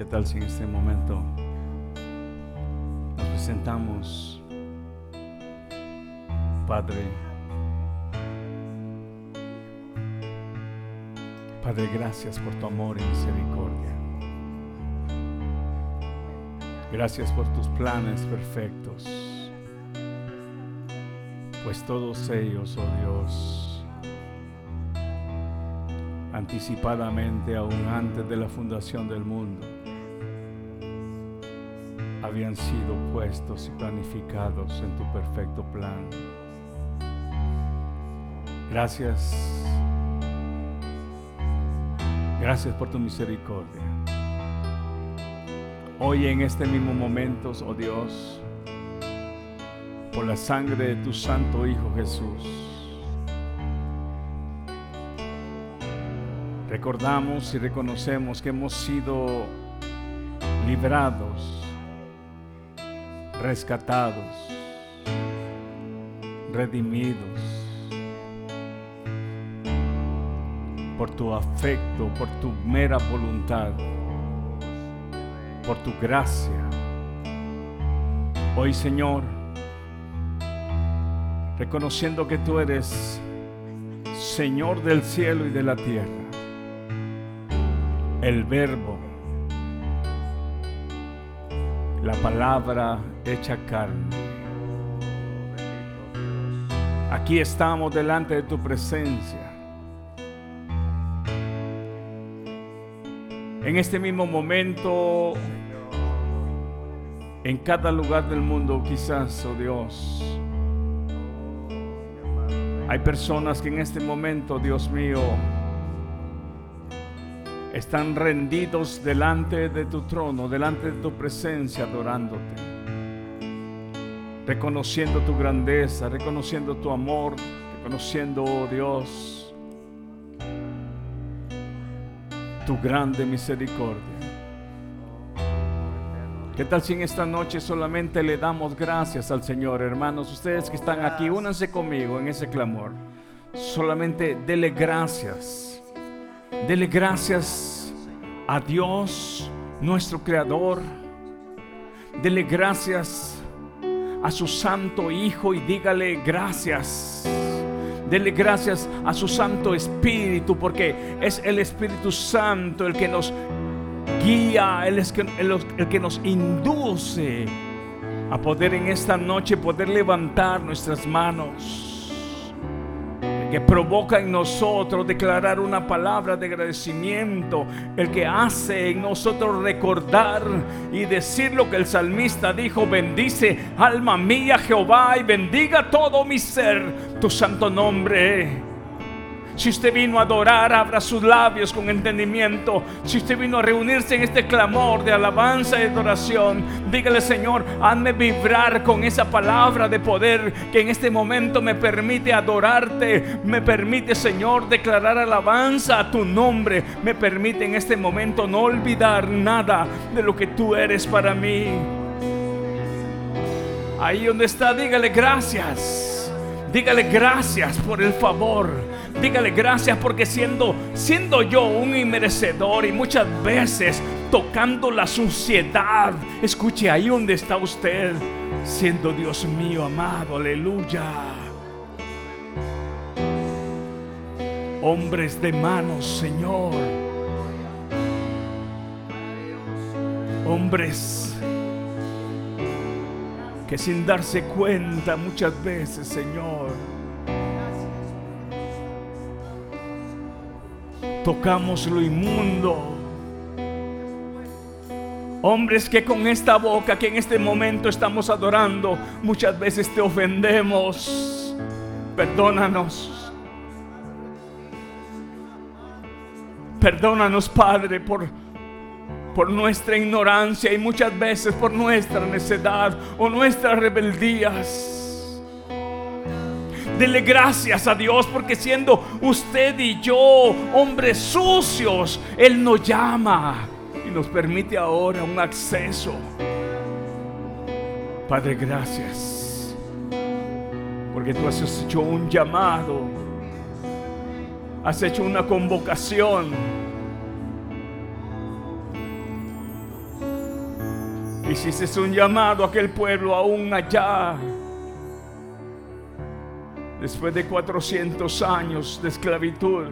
¿Qué tal si en este momento nos presentamos, Padre? Padre, gracias por tu amor y misericordia. Gracias por tus planes perfectos. Pues todos ellos, oh Dios, anticipadamente, aún antes de la fundación del mundo, habían sido puestos y planificados en tu perfecto plan. Gracias. Gracias por tu misericordia. Hoy en este mismo momento, oh Dios, por la sangre de tu Santo Hijo Jesús, recordamos y reconocemos que hemos sido librados, rescatados, redimidos por tu afecto, por tu mera voluntad, por tu gracia. Hoy Señor, reconociendo que tú eres Señor del cielo y de la tierra, el verbo, la palabra hecha carne. Aquí estamos delante de tu presencia. En este mismo momento, en cada lugar del mundo, quizás, oh Dios, hay personas que en este momento, Dios mío, están rendidos delante de tu trono, delante de tu presencia, adorándote, reconociendo tu grandeza, reconociendo tu amor, reconociendo, oh Dios, tu grande misericordia. ¿Qué tal si en esta noche solamente le damos gracias al Señor, hermanos? Ustedes que están aquí, únanse conmigo en ese clamor. Solamente dele gracias. Dele gracias a Dios, nuestro Creador. Dele gracias a su Santo Hijo y dígale gracias. Dele gracias a su Santo Espíritu porque es el Espíritu Santo el que nos guía, es el, que nos induce a poder en esta noche poder levantar nuestras manos que provoca en nosotros declarar una palabra de agradecimiento, el que hace en nosotros recordar y decir lo que el salmista dijo, bendice alma mía Jehová y bendiga todo mi ser tu santo nombre. Si usted vino a adorar, abra sus labios con entendimiento. Si usted vino a reunirse en este clamor de alabanza y adoración, dígale, Señor, hazme vibrar con esa palabra de poder que en este momento me permite adorarte, me permite, Señor, declarar alabanza a tu nombre, me permite en este momento no olvidar nada de lo que tú eres para mí. Ahí donde está, dígale gracias. Dígale gracias por el favor. Dígale gracias porque siendo, siendo yo un inmerecedor y muchas veces tocando la suciedad, escuche ahí donde está usted, siendo Dios mío amado, aleluya. Hombres de manos, Señor. Hombres que sin darse cuenta muchas veces, Señor, tocamos lo inmundo. Hombres que con esta boca que en este momento estamos adorando, muchas veces te ofendemos. Perdónanos. Perdónanos, Padre, por, por nuestra ignorancia y muchas veces por nuestra necedad o nuestras rebeldías. Dele gracias a Dios porque siendo usted y yo hombres sucios, Él nos llama y nos permite ahora un acceso. Padre, gracias. Porque tú has hecho un llamado. Has hecho una convocación. Hiciste un llamado a aquel pueblo aún allá. Después de 400 años de esclavitud.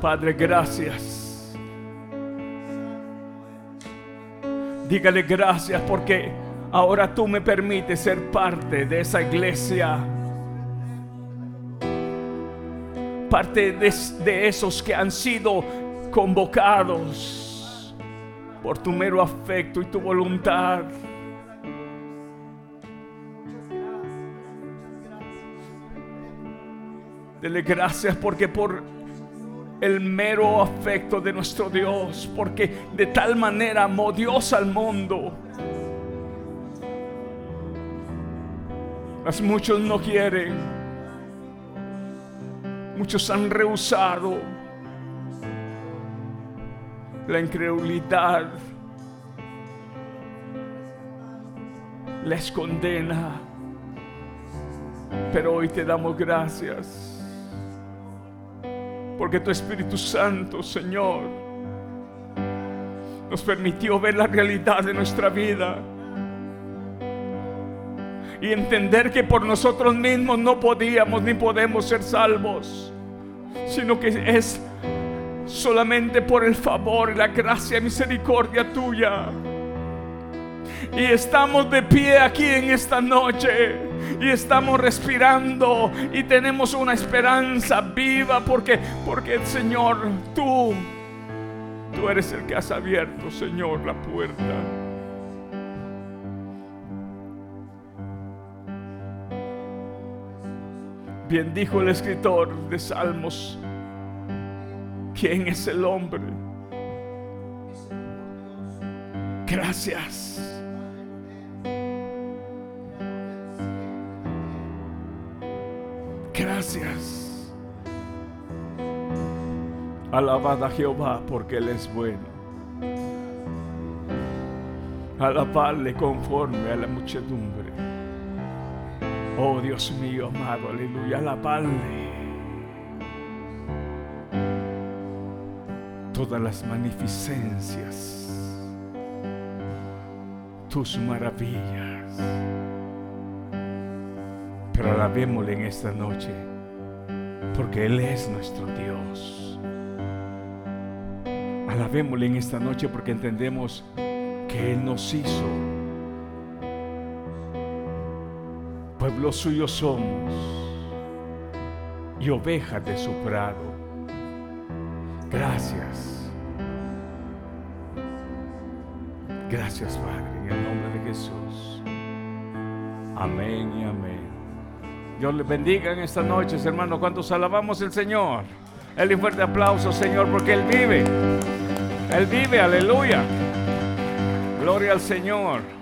Padre, gracias. Dígale gracias porque ahora tú me permites ser parte de esa iglesia. Parte de, esos que han sido convocados por tu mero afecto y tu voluntad. Dele gracias porque por el mero afecto de nuestro Dios, porque de tal manera amó Dios al mundo. Mas muchos no quieren, muchos han rehusado. La incredulidad les condena. Pero hoy te damos gracias porque tu Espíritu Santo, Señor, nos permitió ver la realidad de nuestra vida. Y entender que por nosotros mismos no podíamos ni podemos ser salvos, sino que es solamente por el favor la gracia y misericordia tuya. Y estamos de pie aquí en esta noche. Y estamos respirando. Y tenemos una esperanza viva. Porque, porque Señor, tú, tú eres el que has abierto, Señor, la puerta. Bien dijo el escritor de Salmos. ¿Quién es el hombre? Gracias Gracias. Alabad a Jehová porque Él es bueno. Alabadle conforme a la muchedumbre. Oh Dios mío amado, aleluya, alabadle. Todas las magnificencias, tus maravillas. Pero alabémosle en esta noche, porque Él es nuestro Dios. Alabémosle en esta noche porque entendemos que Él nos hizo. Pueblo suyo somos y ovejas de su prado. Gracias. Gracias, Padre, en el nombre de Jesús. Amén y amén. Dios les bendiga en esta noche, hermano. Cuando alabamos el Señor. El fuerte aplauso, Señor, porque Él vive. Él vive, aleluya. Gloria al Señor.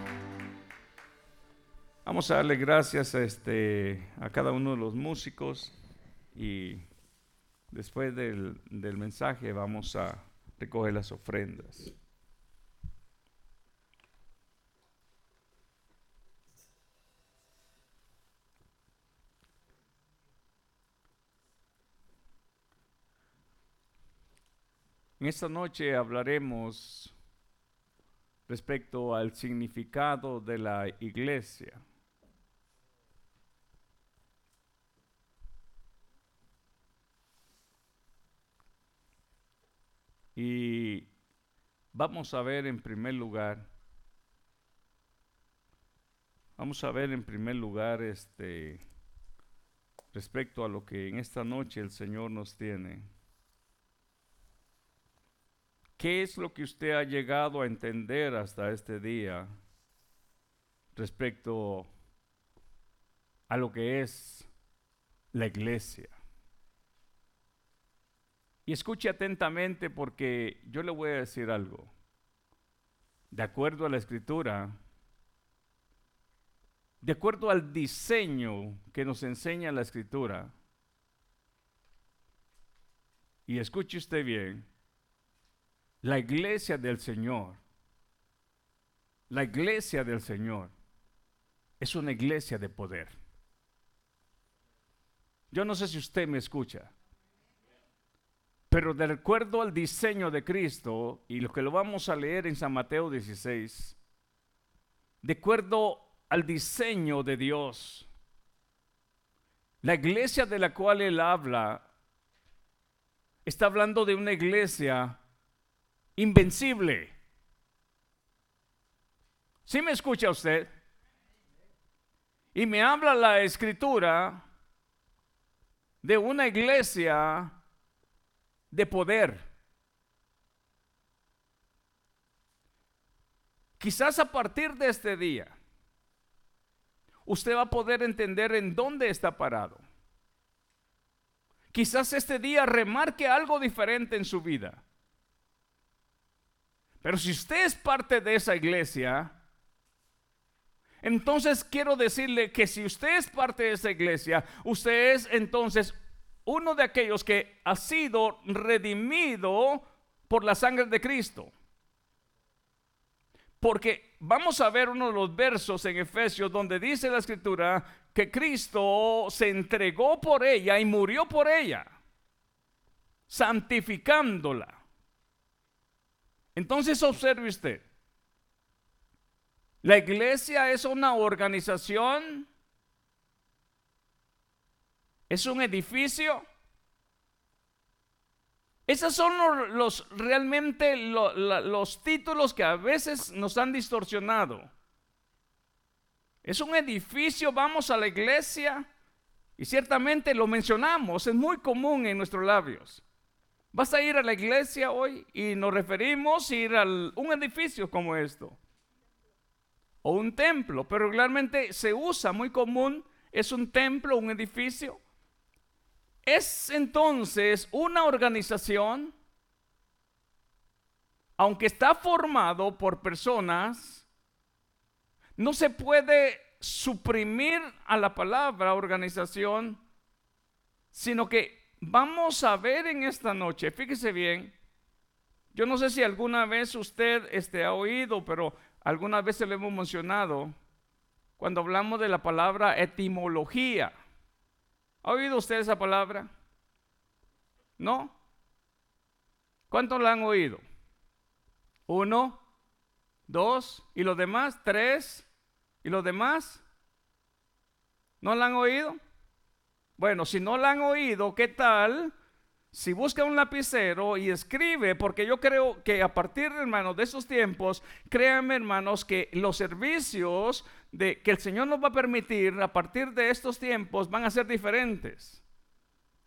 Vamos a darle gracias a, este, a cada uno de los músicos y después del, del mensaje vamos a recoger las ofrendas. En esta noche hablaremos respecto al significado de la iglesia. Y vamos a ver en primer lugar, vamos a ver en primer lugar este respecto a lo que en esta noche el Señor nos tiene. ¿Qué es lo que usted ha llegado a entender hasta este día respecto a lo que es la iglesia? Y escuche atentamente porque yo le voy a decir algo. De acuerdo a la escritura, de acuerdo al diseño que nos enseña la escritura, y escuche usted bien, la iglesia del Señor, la iglesia del Señor es una iglesia de poder. Yo no sé si usted me escucha. Pero de acuerdo al diseño de Cristo, y lo que lo vamos a leer en San Mateo 16, de acuerdo al diseño de Dios, la iglesia de la cual él habla está hablando de una iglesia invencible. ¿Sí me escucha usted? Y me habla la escritura de una iglesia de poder. Quizás a partir de este día, usted va a poder entender en dónde está parado. Quizás este día remarque algo diferente en su vida. Pero si usted es parte de esa iglesia, entonces quiero decirle que si usted es parte de esa iglesia, usted es entonces uno de aquellos que ha sido redimido por la sangre de Cristo. Porque vamos a ver uno de los versos en Efesios donde dice la escritura que Cristo se entregó por ella y murió por ella, santificándola. Entonces observe usted, la iglesia es una organización ¿Es un edificio? Esos son los, realmente los títulos que a veces nos han distorsionado. Es un edificio, vamos a la iglesia y ciertamente lo mencionamos, es muy común en nuestros labios. Vas a ir a la iglesia hoy y nos referimos a ir a un edificio como esto. O un templo, pero regularmente se usa muy común, es un templo, un edificio. Es entonces una organización, aunque está formado por personas, no se puede suprimir a la palabra organización, sino que vamos a ver en esta noche, fíjese bien, yo no sé si alguna vez usted este, ha oído, pero alguna vez se lo hemos mencionado, cuando hablamos de la palabra etimología. ¿Ha oído usted esa palabra? ¿No? ¿Cuántos la han oído? Uno, dos, y los demás, tres, y los demás, ¿no la han oído? Bueno, si no la han oído, ¿qué tal? Si busca un lapicero y escribe, porque yo creo que a partir, de esos tiempos, créanme, hermanos, que los servicios de que el Señor nos va a permitir a partir de estos tiempos van a ser diferentes.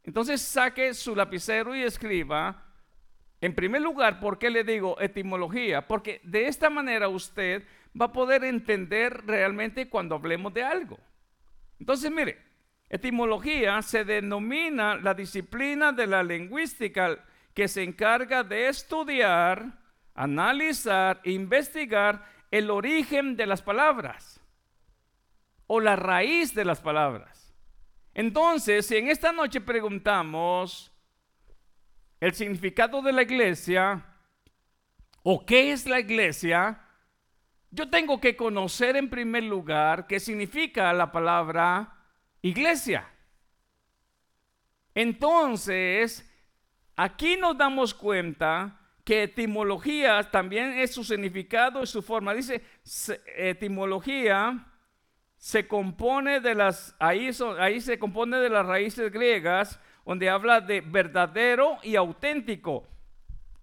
Entonces saque su lapicero y escriba, en primer lugar, ¿por qué le digo etimología? Porque de esta manera usted va a poder entender realmente cuando hablemos de algo. Entonces, mire, Etimología se denomina la disciplina de la lingüística que se encarga de estudiar, analizar, investigar el origen de las palabras o la raíz de las palabras. Entonces, si en esta noche preguntamos el significado de la iglesia o qué es la iglesia, yo tengo que conocer en primer lugar qué significa la palabra iglesia. Entonces, aquí nos damos cuenta que etimología también es su significado y su forma. Dice, etimología se compone de las, ahí, ahí se compone de las raíces griegas, donde habla de verdadero y auténtico.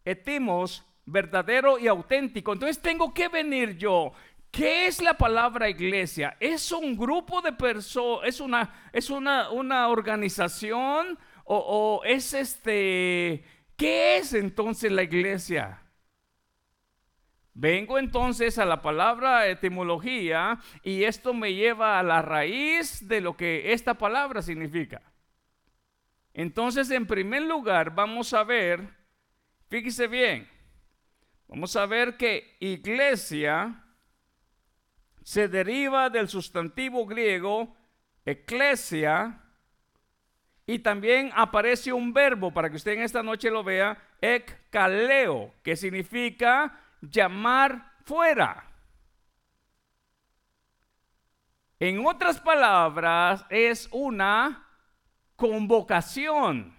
Etimos, verdadero y auténtico. Entonces tengo que venir yo ¿Qué es la palabra iglesia? ¿Es un grupo de personas? ¿Es una, es una, una organización? O, ¿O, es este... ¿Qué es entonces la iglesia? Vengo entonces a la palabra etimología y esto me lleva a la raíz de lo que esta palabra significa. Entonces, en primer lugar, vamos a ver, fíjese bien, vamos a ver que iglesia se deriva del sustantivo griego eclesia y también aparece un verbo para que usted en esta noche lo vea, ekkaleo, que significa llamar fuera. En otras palabras, es una convocación.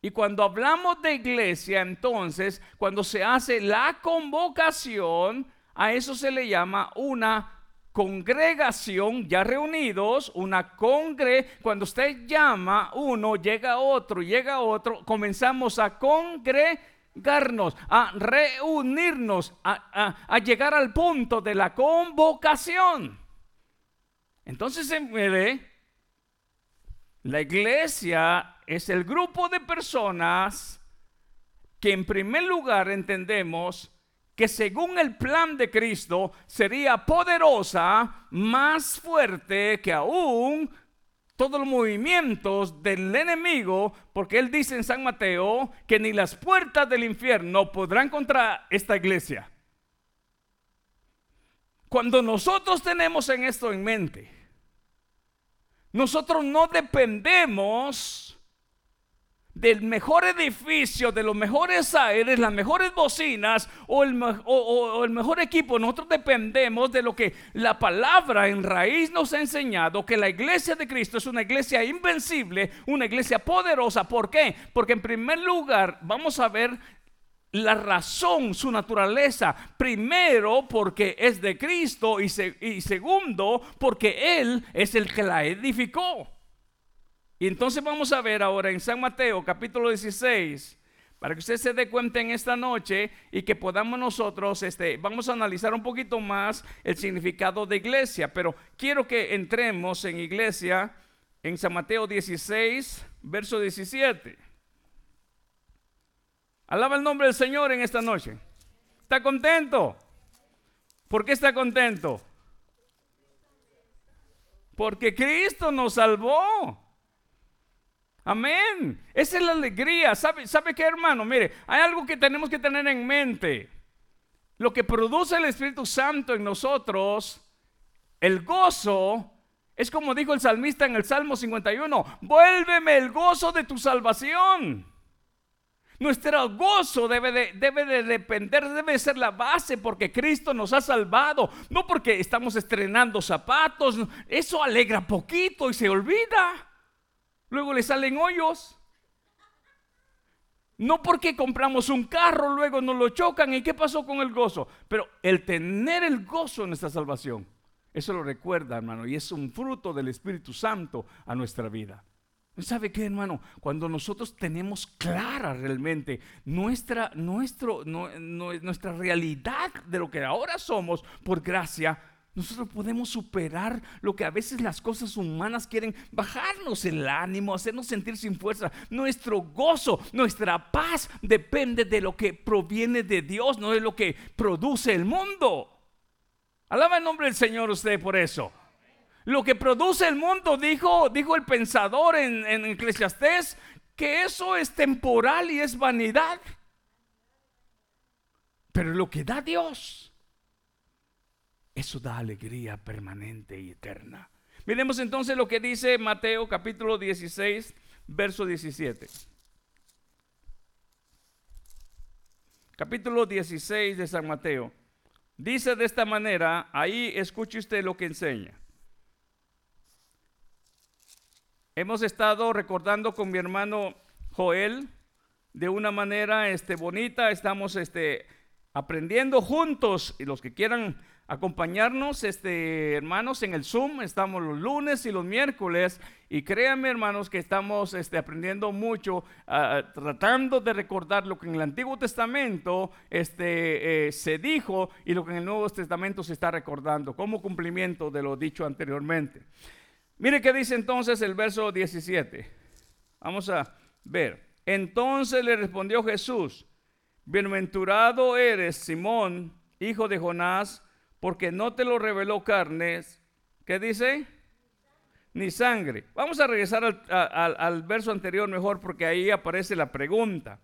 Y cuando hablamos de iglesia, entonces, cuando se hace la convocación, a eso se le llama una congregación, ya reunidos, una congre, cuando usted llama uno, llega otro, llega otro, comenzamos a congregarnos, a reunirnos, a, llegar al punto de la convocación. Entonces se ve, la iglesia es el grupo de personas que en primer lugar entendemos que según el plan de Cristo sería poderosa, más fuerte que aún todos los movimientos del enemigo, porque él dice en San Mateo que ni las puertas del infierno podrán contra esta iglesia. Cuando nosotros tenemos en esto en mente, nosotros no dependemos del mejor edificio, de los mejores aires, las mejores bocinas o el, mejor equipo. Nosotros dependemos de lo que la palabra en raíz nos ha enseñado, que la iglesia de Cristo es una iglesia invencible, una iglesia poderosa. ¿Por qué? Porque en primer lugar vamos a ver la razón, su naturaleza. Primero, porque es de Cristo y segundo, porque Él es el que la edificó. Y entonces vamos a ver ahora en San Mateo capítulo 16, para que usted se dé cuenta en esta noche y que podamos nosotros, este, vamos a analizar un poquito más el significado de iglesia, pero quiero que entremos en iglesia en San Mateo 16, verso 17. Alaba el nombre del Señor en esta noche. ¿Está contento? ¿Por qué está contento? Porque Cristo nos salvó. Amén. Esa es la alegría. ¿Sabe, ¿Sabe qué, hermano? Mire, hay algo que tenemos que tener en mente. Lo que produce el Espíritu Santo en nosotros, el gozo, es como dijo el salmista en el Salmo 51, vuélveme el gozo de tu salvación. Nuestro gozo debe de, debe de depender, debe ser la base porque Cristo nos ha salvado, no porque estamos estrenando zapatos. Eso alegra poquito y se olvida. Luego le salen hoyos. No porque compramos un carro, luego nos lo chocan. ¿Y qué pasó con el gozo? Pero el tener el gozo en nuestra salvación, eso lo recuerda, hermano, y es un fruto del Espíritu Santo a nuestra vida. ¿Sabe qué, hermano? Cuando nosotros tenemos clara realmente nuestra, nuestro, nuestra realidad de lo que ahora somos por gracia, nosotros podemos superar lo que a veces las cosas humanas quieren bajarnos el ánimo, hacernos sentir sin fuerza. Nuestro gozo, nuestra paz depende de lo que proviene de Dios, no de lo que produce el mundo. Alaba el nombre del Señor usted por eso. Lo que produce el mundo, dijo, dijo el pensador en, en Eclesiastés, que eso es temporal y es vanidad. Pero lo que da Dios eso da alegría permanente y eterna. Miremos entonces lo que dice Mateo capítulo 16, verso 17. Capítulo 16 de San Mateo. Dice de esta manera, ahí escuche usted lo que enseña. Hemos estado recordando con mi hermano Joel de una manera este, bonita, estamos este, aprendiendo juntos y los que quieran acompañarnos, este, hermanos, en el Zoom. Estamos los lunes y los miércoles. Y créanme, hermanos, que estamos este, aprendiendo mucho, ah, tratando de recordar lo que en el Antiguo Testamento este, eh, se dijo y lo que en el Nuevo Testamento se está recordando, como cumplimiento de lo dicho anteriormente. Mire qué dice entonces el verso 17. Vamos a ver. Entonces le respondió Jesús, bienaventurado eres, Simón, hijo de Jonás, porque no te lo reveló carnes. ¿Qué dice? Ni sangre. Vamos a regresar al, verso anterior mejor porque ahí aparece la pregunta.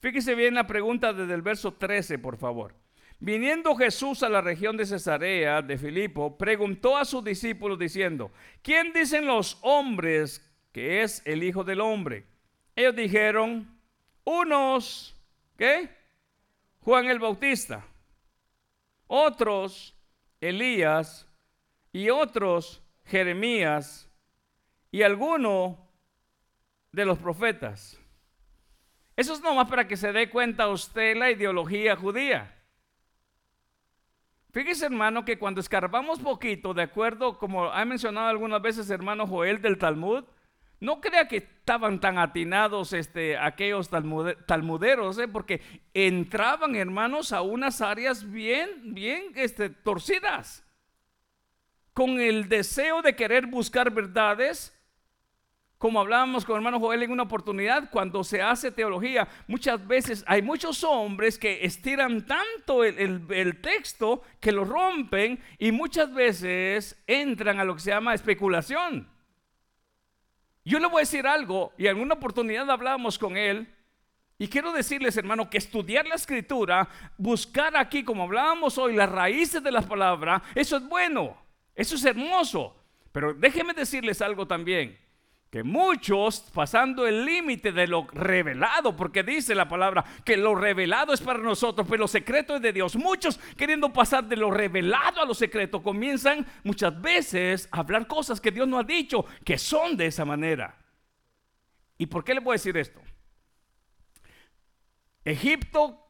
Fíjese bien la pregunta desde el verso 13, por favor. Viniendo Jesús a la región de Cesarea de Filipo, preguntó a sus discípulos diciendo, ¿quién dicen los hombres que es el Hijo del Hombre? Ellos dijeron, unos, ¿qué? Juan el Bautista, otros Elías y otros Jeremías y alguno de los profetas. Eso es nomás para que se dé cuenta usted la ideología judía. Fíjese, hermano, que cuando escarbamos poquito, de acuerdo, como ha mencionado algunas veces hermano Joel del Talmud, no crea que estaban tan atinados este, aquellos talmuderos, ¿eh? porque entraban, hermanos, a unas áreas bien, bien este, torcidas, con el deseo de querer buscar verdades como hablábamos con hermano Joel en una oportunidad, cuando se hace teología, muchas veces hay muchos hombres que estiran tanto el, texto que lo rompen y muchas veces entran a lo que se llama especulación. Yo le voy a decir algo, y en una oportunidad hablábamos con él, y quiero decirles, hermano, que estudiar la escritura, buscar aquí, como hablábamos hoy, las raíces de las palabras, eso es bueno, eso es hermoso. Pero déjenme decirles algo también que muchos pasando el límite de lo revelado, porque dice la palabra que lo revelado es para nosotros, pero lo secreto es de Dios. Muchos queriendo pasar de lo revelado a lo secreto comienzan muchas veces a hablar cosas que Dios no ha dicho, que son de esa manera. ¿Y por qué le voy a decir esto? Egipto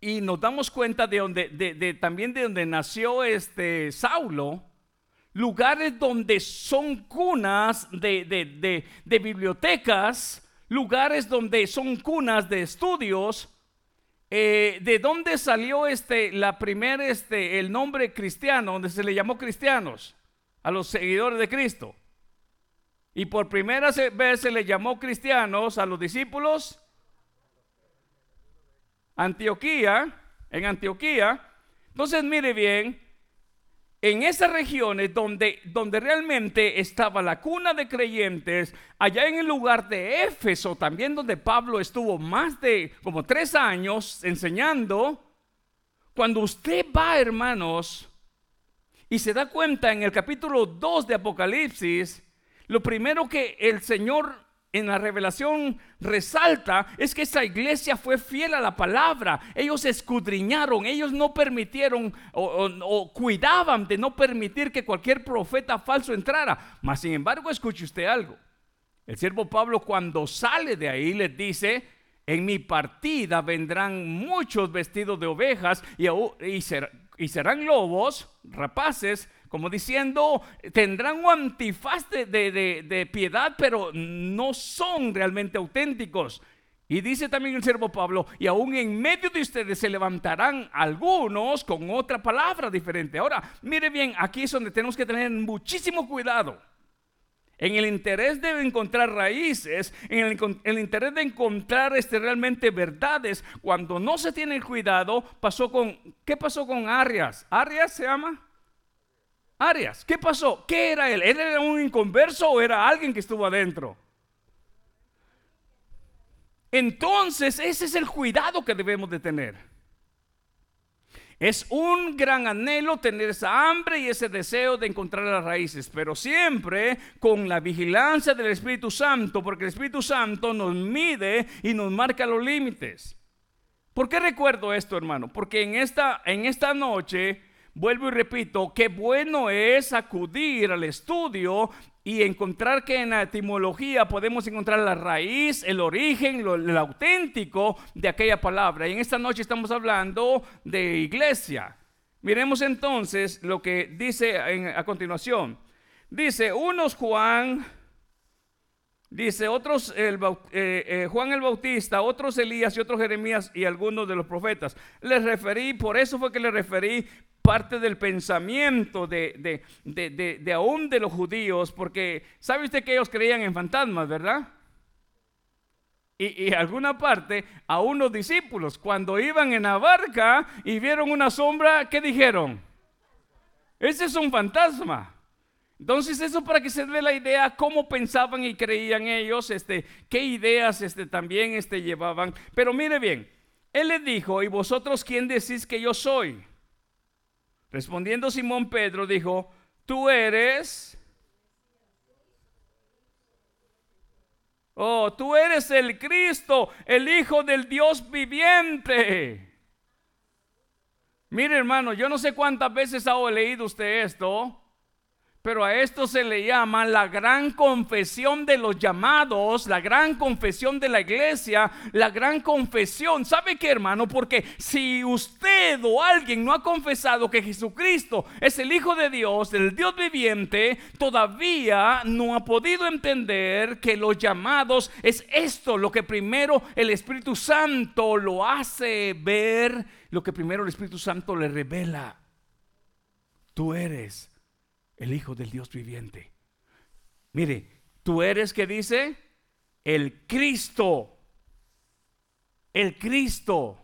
y nos damos cuenta de donde de, también de donde nació este Saulo lugares donde son cunas de, bibliotecas, lugares donde son cunas de estudios. Eh, ¿De dónde salió este, la primera, este, el nombre cristiano, donde se le llamó cristianos a los seguidores de Cristo? Y por primera vez se le llamó cristianos a los discípulos Antioquía, en Antioquía. Entonces, mire bien, en esas regiones donde, donde realmente estaba la cuna de creyentes, allá en el lugar de Éfeso, también donde Pablo estuvo más de como tres años enseñando, cuando usted va, hermanos, y se da cuenta en el capítulo 2 de Apocalipsis, lo primero que el Señor en la revelación resalta es que esa iglesia fue fiel a la palabra. Ellos escudriñaron, ellos no permitieron o, cuidaban de no permitir que cualquier profeta falso entrara. Mas sin embargo, escuche usted algo. El siervo Pablo cuando sale de ahí les dice, en mi partida vendrán muchos vestidos de ovejas y, y serán lobos, rapaces, como diciendo, tendrán un antifaz de, piedad, pero no son realmente auténticos. Y dice también el siervo Pablo, y aún en medio de ustedes se levantarán algunos con otra palabra diferente. Ahora, mire bien, aquí es donde tenemos que tener muchísimo cuidado. En el interés de encontrar raíces, en el, el, interés de encontrar este, realmente verdades, cuando no se tiene cuidado, pasó con, ¿qué pasó con Arias? ¿Arias se llama? Arias, ¿qué pasó? ¿Qué era él? ¿Él era un inconverso o era alguien que estuvo adentro? Entonces, ese es el cuidado que debemos de tener. Es un gran anhelo tener esa hambre y ese deseo de encontrar las raíces, pero siempre con la vigilancia del Espíritu Santo, porque el Espíritu Santo nos mide y nos marca los límites. ¿Por qué recuerdo esto, hermano? Porque en esta, en esta noche vuelvo y repito, qué bueno es acudir al estudio y encontrar que en la etimología podemos encontrar la raíz, el origen, lo, el auténtico de aquella palabra. Y en esta noche estamos hablando de iglesia. Miremos entonces lo que dice a continuación. Dice, unos Juan, dice otros el, eh, eh, Juan el Bautista, otros Elías y otros Jeremías y algunos de los profetas. Les referí, por eso fue que les referí parte del pensamiento de, de, aún de los judíos, porque sabe usted que ellos creían en fantasmas, ¿verdad? Y, y, alguna parte a unos discípulos, cuando iban en la barca y vieron una sombra, ¿qué dijeron? Ese es un fantasma. Entonces eso para que se dé la idea cómo pensaban y creían ellos, este, qué ideas este, también este, llevaban. Pero mire bien, él les dijo, ¿y vosotros quién decís que yo soy? Respondiendo Simón Pedro dijo, tú eres... Oh, tú eres el Cristo, el Hijo del Dios viviente. Mire hermano, yo no sé cuántas veces ha leído usted esto, Pero a esto se le llama la gran confesión de los llamados, la gran confesión de la iglesia, la gran confesión. ¿Sabe qué, hermano? Porque si usted o alguien no ha confesado que Jesucristo es el Hijo de Dios, el Dios viviente, todavía no ha podido entender que los llamados es esto, lo que primero el Espíritu Santo lo hace ver, lo que primero el Espíritu Santo le revela. Tú eres el Hijo del Dios viviente. Mire, tú eres que dice el Cristo. El Cristo.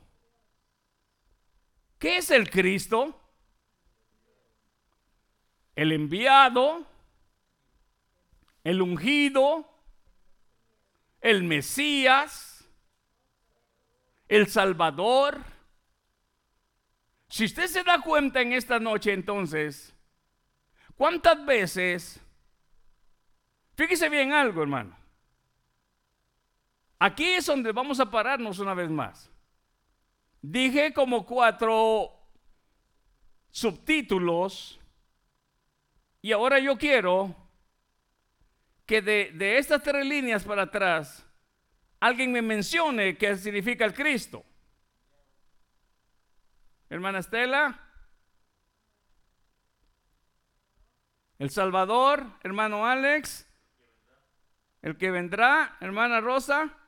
¿Qué es el Cristo? El enviado, el ungido, el Mesías, el Salvador. Si usted se da cuenta en esta noche entonces, ¿Cuántas veces? Fíjese bien algo, hermano. Aquí es donde vamos a pararnos una vez más. Dije como cuatro subtítulos y ahora yo quiero que de, estas tres líneas para atrás alguien me mencione qué significa el Cristo. Hermana Estela. El Salvador, hermano Alex. El que vendrá, hermana Rosa.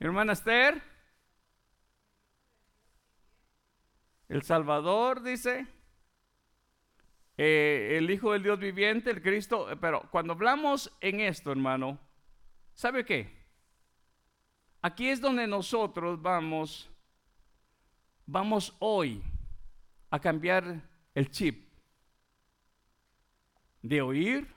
Hermana Esther. El Salvador, dice. Eh, el Hijo del Dios viviente, el Cristo. Pero cuando hablamos en esto, hermano, ¿sabe qué? Aquí es donde nosotros vamos, vamos hoy a cambiar el chip de oír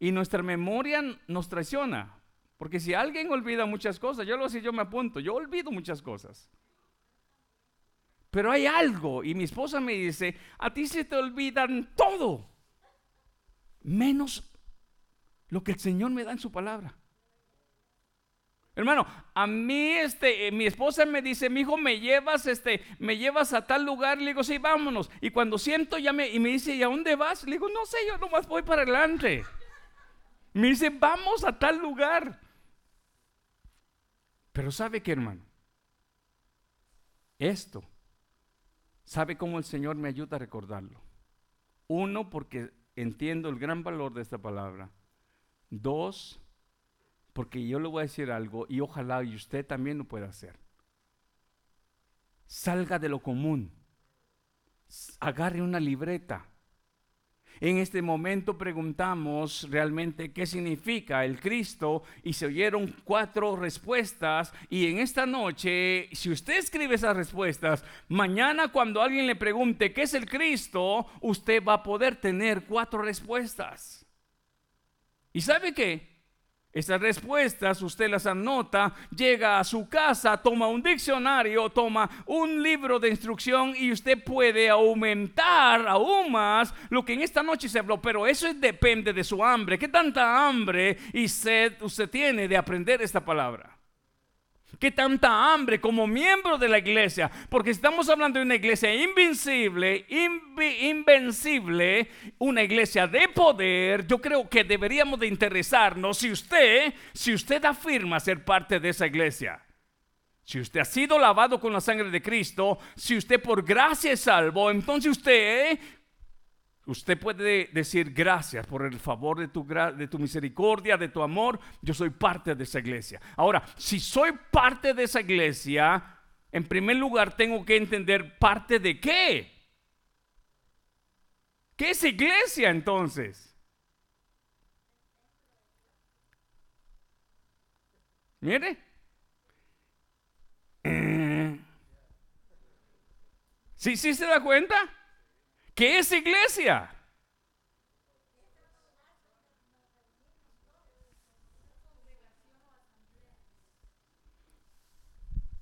y nuestra memoria nos traiciona. Porque si alguien olvida muchas cosas, yo lo sé, yo me apunto, yo olvido muchas cosas. Pero hay algo, y mi esposa me dice, a ti se te olvidan todo, menos lo que el Señor me da en su palabra. Hermano, a mí, este, eh, mi esposa me dice, mi hijo, me llevas, este, me llevas a tal lugar. Le digo, sí, vámonos. Y cuando siento, ya me, y me dice, ¿y a dónde vas? Le digo, no sé, yo nomás voy para adelante. Me dice, vamos a tal lugar. Pero ¿sabe qué, hermano? Esto, ¿sabe cómo el Señor me ayuda a recordarlo? Uno, porque entiendo el gran valor de esta palabra. Dos, porque yo le voy a decir algo y ojalá y usted también lo pueda hacer. Salga de lo común. Agarre una libreta. En este momento preguntamos realmente qué significa el Cristo y se oyeron cuatro respuestas y en esta noche, si usted escribe esas respuestas, mañana cuando alguien le pregunte qué es el Cristo, usted va a poder tener cuatro respuestas. ¿Y sabe qué? Esas respuestas usted las anota, llega a su casa, toma un diccionario, toma un libro de instrucción y usted puede aumentar aún más lo que en esta noche se habló. Pero eso depende de su hambre. ¿Qué tanta hambre y sed usted tiene de aprender esta palabra? ¿Qué tanta hambre como miembro de la iglesia? Porque estamos hablando de una iglesia invencible, invencible, una iglesia de poder. Yo creo que deberíamos de interesarnos si usted, si usted afirma ser parte de esa iglesia. Si usted ha sido lavado con la sangre de Cristo, si usted por gracia es salvo, entonces usted Usted puede decir gracias por el favor de tu, de tu, misericordia, de tu amor. Yo soy parte de esa iglesia. Ahora, si soy parte de esa iglesia, en primer lugar tengo que entender parte de qué. ¿Qué es iglesia entonces? Mire. ¿Sí, sí se da cuenta? ¿Qué es iglesia?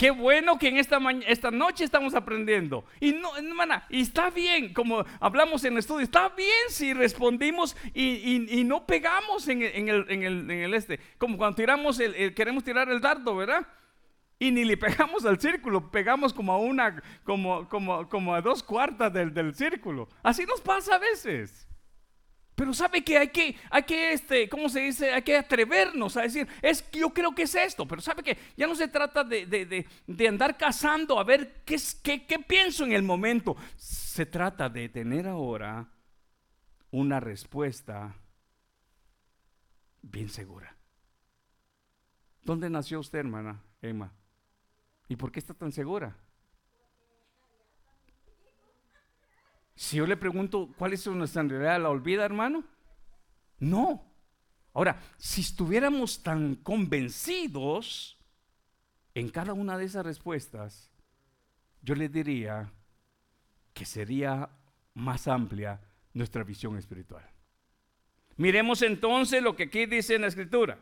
Qué bueno que en esta, esta noche estamos aprendiendo. Y no, hermana, y está bien, como hablamos en el estudio, está bien si respondimos y, no pegamos en el, en, el, en, el, este. Como cuando tiramos el, queremos tirar el dardo, ¿verdad? Y ni le pegamos al círculo, pegamos como a una, como, como, como a dos cuartas del, del círculo. Así nos pasa a veces. Pero sabe que hay que, hay que, este, ¿cómo se dice? Hay que atrevernos a decir, es yo creo que es esto, pero sabe que ya no se trata de, de, de, andar cazando a ver qué, qué, qué pienso en el momento. Se trata de tener ahora una respuesta bien segura. ¿Dónde nació usted, hermana Emma? ¿Y por qué está tan segura? Si yo le pregunto cuál es nuestra realidad, ¿la olvida, hermano? No. Ahora, si estuviéramos tan convencidos en cada una de esas respuestas, yo le diría que sería más amplia nuestra visión espiritual. Miremos entonces lo que aquí dice en la escritura.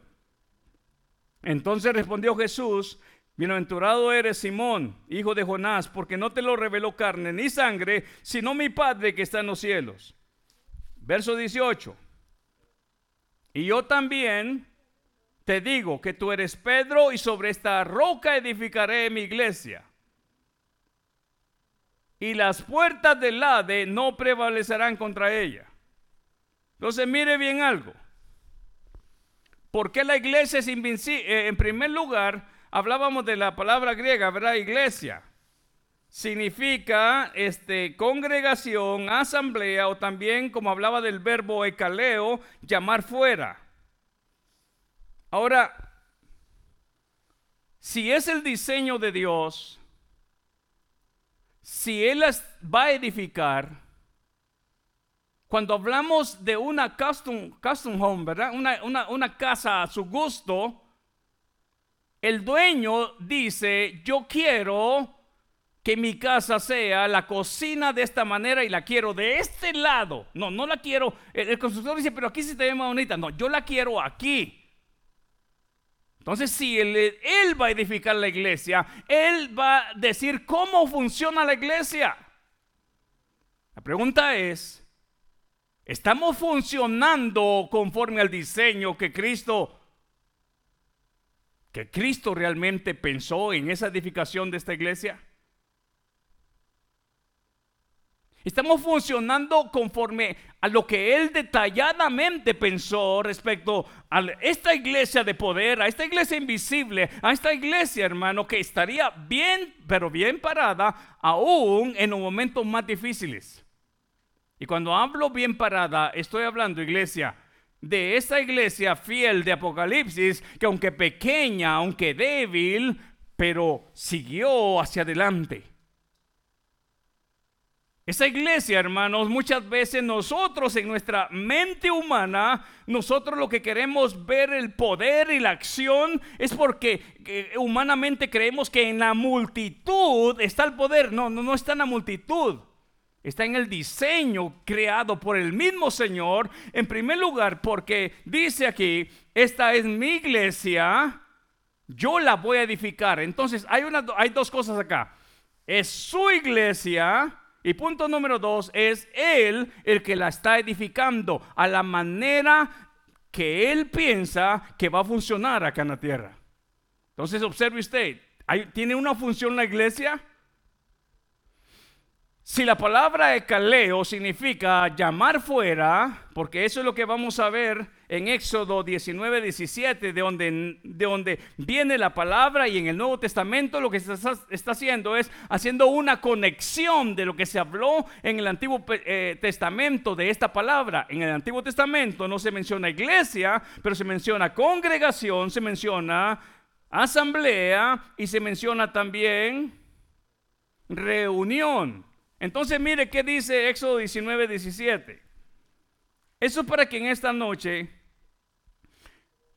Entonces respondió Jesús, Bienaventurado eres Simón, hijo de Jonás, porque no te lo reveló carne ni sangre, sino mi Padre que está en los cielos. Verso 18. Y yo también te digo que tú eres Pedro y sobre esta roca edificaré mi iglesia. Y las puertas del Hade no prevalecerán contra ella. Entonces mire bien algo. ¿Por qué la iglesia es invencible? Eh, en primer lugar, hablábamos de la palabra griega, ¿verdad? Iglesia. Significa este, congregación, asamblea o también, como hablaba del verbo ecaleo, llamar fuera. Ahora, si es el diseño de Dios, si Él va a edificar, cuando hablamos de una custom, custom home, ¿verdad? Una, una, una casa a su gusto, el dueño dice, yo quiero que mi casa sea la cocina de esta manera y la quiero de este lado. No, no la quiero. El, constructor dice, pero aquí sí te ve más bonita. No, yo la quiero aquí. Entonces, si él, él va a edificar la iglesia, él va a decir cómo funciona la iglesia. La pregunta es, ¿estamos funcionando conforme al diseño que Cristo que Cristo realmente pensó en esa edificación de esta iglesia? Estamos funcionando conforme a lo que Él detalladamente pensó respecto a esta iglesia de poder, a esta iglesia invisible, a esta iglesia, hermano, que estaría bien, pero bien parada, aún en los momentos más difíciles. Y cuando hablo bien parada, estoy hablando, iglesia, de esa iglesia fiel de Apocalipsis, que aunque pequeña, aunque débil, pero siguió hacia adelante. Esa iglesia, hermanos, muchas veces nosotros en nuestra mente humana, nosotros lo que queremos ver el poder y la acción es porque eh, humanamente creemos que en la multitud está el poder. No, no, no está en la multitud. Está en el diseño creado por el mismo Señor. En primer lugar, porque dice aquí, esta es mi iglesia, yo la voy a edificar. Entonces, hay, una, hay dos cosas acá. Es su iglesia. Y punto número dos, es Él el que la está edificando a la manera que Él piensa que va a funcionar acá en la tierra. Entonces, observe usted, ¿tiene una función la iglesia? Si la palabra ecaleo significa llamar fuera, porque eso es lo que vamos a ver en Éxodo 19, 17, de donde, de donde viene la palabra y en el Nuevo Testamento lo que se está, haciendo es haciendo una conexión de lo que se habló en el Antiguo eh, Testamento de esta palabra. En el Antiguo Testamento no se menciona iglesia, pero se menciona congregación, se menciona asamblea y se menciona también reunión. Entonces mire qué dice Éxodo 19, 17. Eso para que en esta noche,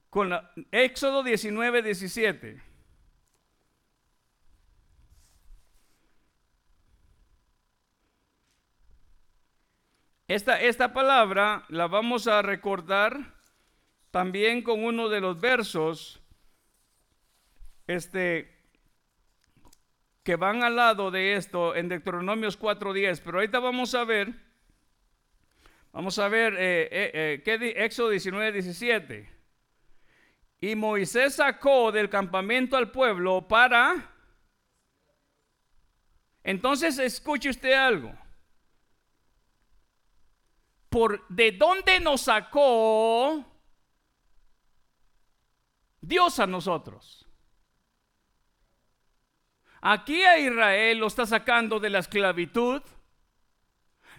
con la, Éxodo 19, 17. Esta, esta palabra la vamos a recordar también con uno de los versos este, que van al lado de esto en Deuteronomios 4.10, pero ahorita vamos a ver, vamos a ver eh, eh, eh, ¿qué Éxodo 19.17. Y Moisés sacó del campamento al pueblo para... Entonces escuche usted algo. Por de dónde nos sacó Dios a nosotros. Aquí a Israel lo está sacando de la esclavitud,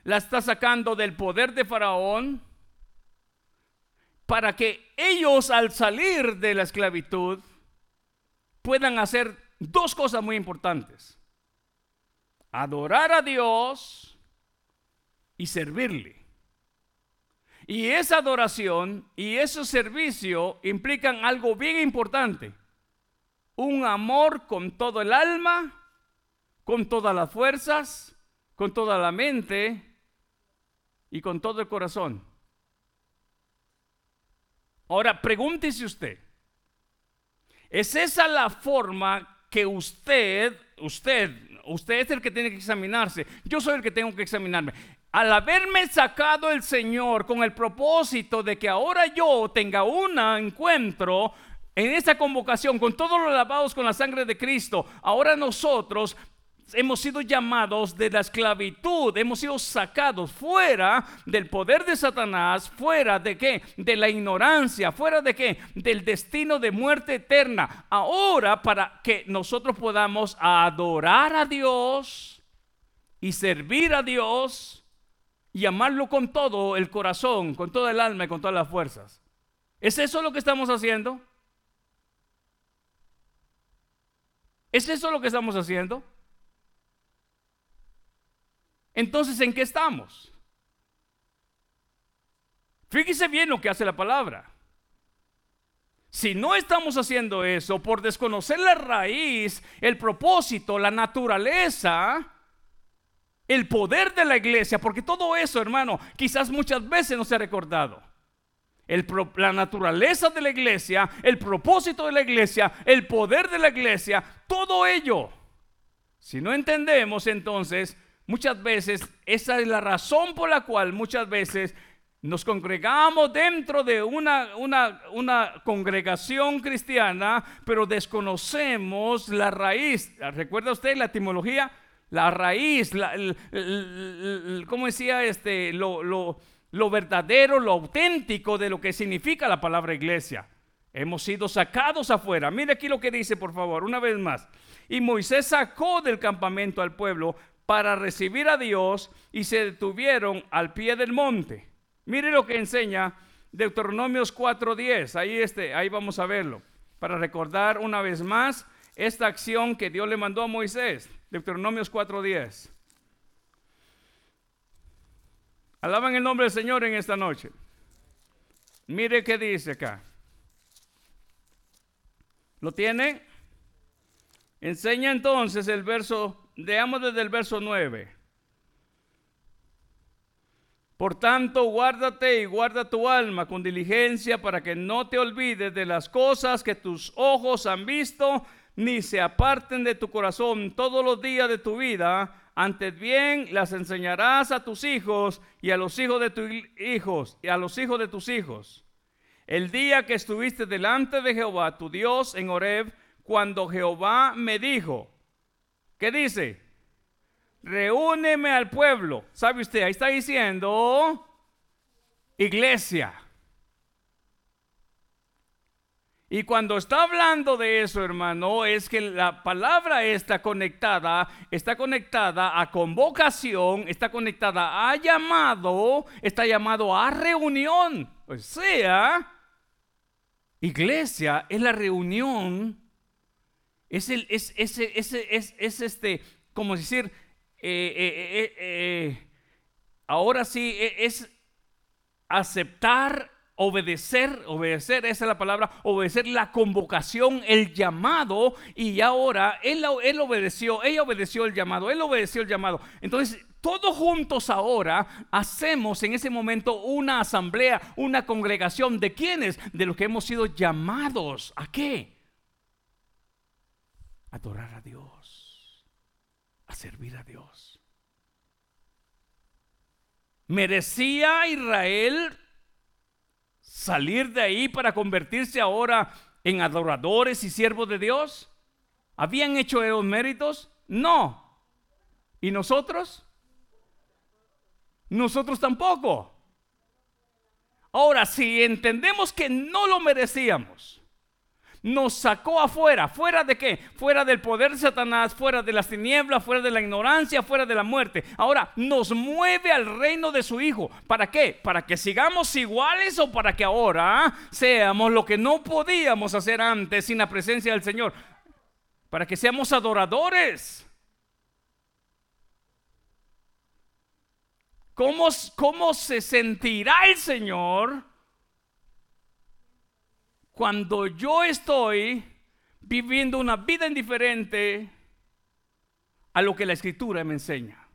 la está sacando del poder de Faraón, para que ellos al salir de la esclavitud puedan hacer dos cosas muy importantes. Adorar a Dios y servirle. Y esa adoración y ese servicio implican algo bien importante. Un amor con todo el alma, con todas las fuerzas, con toda la mente y con todo el corazón. Ahora, pregúntese usted, ¿es esa la forma que usted, usted, usted es el que tiene que examinarse? Yo soy el que tengo que examinarme. Al haberme sacado el Señor con el propósito de que ahora yo tenga un encuentro en esta convocación con todos los lavados con la sangre de Cristo, ahora nosotros hemos sido llamados de la esclavitud, hemos sido sacados fuera del poder de Satanás, fuera de qué? De la ignorancia, fuera de qué? Del destino de muerte eterna. Ahora para que nosotros podamos adorar a Dios y servir a Dios y amarlo con todo el corazón, con toda el alma y con todas las fuerzas. ¿Es eso lo que estamos haciendo? ¿Es eso lo que estamos haciendo? Entonces, ¿en qué estamos? Fíjese bien lo que hace la palabra. Si no estamos haciendo eso por desconocer la raíz, el propósito, la naturaleza, el poder de la iglesia, porque todo eso, hermano, quizás muchas veces no se ha recordado. La naturaleza de la iglesia, el propósito de la iglesia, el poder de la iglesia, todo ello. Si no entendemos entonces Muchas veces esa es la razón por la cual muchas veces nos congregamos dentro de una, una, congregación cristiana, pero desconocemos la raíz. ¿Recuerda usted la etimología? La raíz, la, ¿cómo decía este? Lo, lo verdadero, lo auténtico de lo que significa la palabra iglesia. Hemos sido sacados afuera. Mire aquí lo que dice, por favor, una vez más. Y Moisés sacó del campamento al pueblo para recibir a Dios y se detuvieron al pie del monte. Mire lo que enseña Deuteronomios 4:10. Ahí este, ahí vamos a verlo para recordar una vez más esta acción que Dios le mandó a Moisés. Deuteronomios 4:10. Alaban el nombre del Señor en esta noche. Mire qué dice acá. ¿Lo tiene? Enseña entonces el verso Veamos desde el verso 9. Por tanto, guárdate y guarda tu alma con diligencia para que no te olvides de las cosas que tus ojos han visto, ni se aparten de tu corazón todos los días de tu vida. Antes bien, las enseñarás a tus hijos y a los hijos de tus hijos y a los hijos de tus hijos. El día que estuviste delante de Jehová, tu Dios, en Horeb, cuando Jehová me dijo, ¿Qué dice? Reúneme al pueblo. ¿Sabe usted? Ahí está diciendo iglesia. Y cuando está hablando de eso, hermano, es que la palabra está conectada, está conectada a convocación, está conectada a llamado, está llamado a reunión. O sea, iglesia es la reunión es, el, es, es, este, como decir, eh, eh, eh, ahora sí, e, es aceptar, obedecer, obedecer, esa es la palabra, obedecer la convocación, el llamado, y ahora él, él obedeció, ella obedeció el llamado, él obedeció el llamado. Entonces, todos juntos ahora hacemos en ese momento una asamblea, una congregación de quienes, de los que hemos sido llamados. ¿A qué? adorar a Dios, a servir a Dios. ¿Merecía Israel salir de ahí para convertirse ahora en adoradores y siervos de Dios? ¿Habían hecho esos méritos? No. ¿Y nosotros? Nosotros tampoco. Ahora, si entendemos que no lo merecíamos, nos sacó afuera. ¿Fuera de qué? Fuera del poder de Satanás, fuera de las tinieblas, fuera de la ignorancia, fuera de la muerte. Ahora nos mueve al reino de su Hijo. ¿Para qué? ¿Para que sigamos iguales o para que ahora seamos lo que no podíamos hacer antes sin la presencia del Señor? Para que seamos adoradores. ¿Cómo, cómo se sentirá el Señor? Cuando yo estoy viviendo una vida indiferente a lo que la escritura me enseña.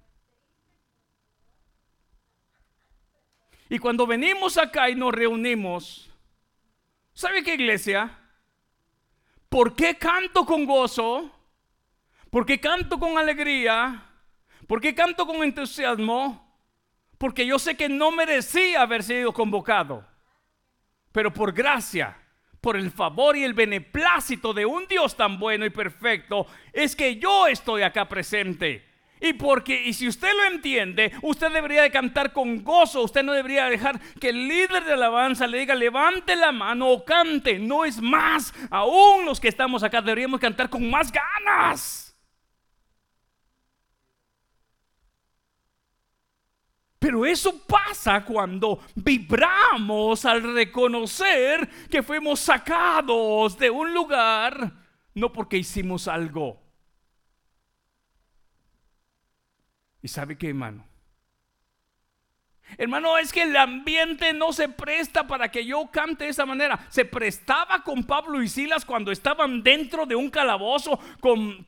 Y cuando venimos acá y nos reunimos, ¿sabe qué iglesia? ¿Por qué canto con gozo? ¿Por qué canto con alegría? ¿Por qué canto con entusiasmo? Porque yo sé que no merecía haber sido convocado, pero por gracia por el favor y el beneplácito de un Dios tan bueno y perfecto, es que yo estoy acá presente. Y porque, y si usted lo entiende, usted debería de cantar con gozo, usted no debería dejar que el líder de alabanza le diga, levante la mano o cante, no es más, aún los que estamos acá deberíamos cantar con más ganas. Pero eso pasa cuando vibramos al reconocer que fuimos sacados de un lugar, no porque hicimos algo. ¿Y sabe qué, hermano? Hermano, es que el ambiente no se presta para que yo cante de esa manera. Se prestaba con Pablo y Silas cuando estaban dentro de un calabozo con,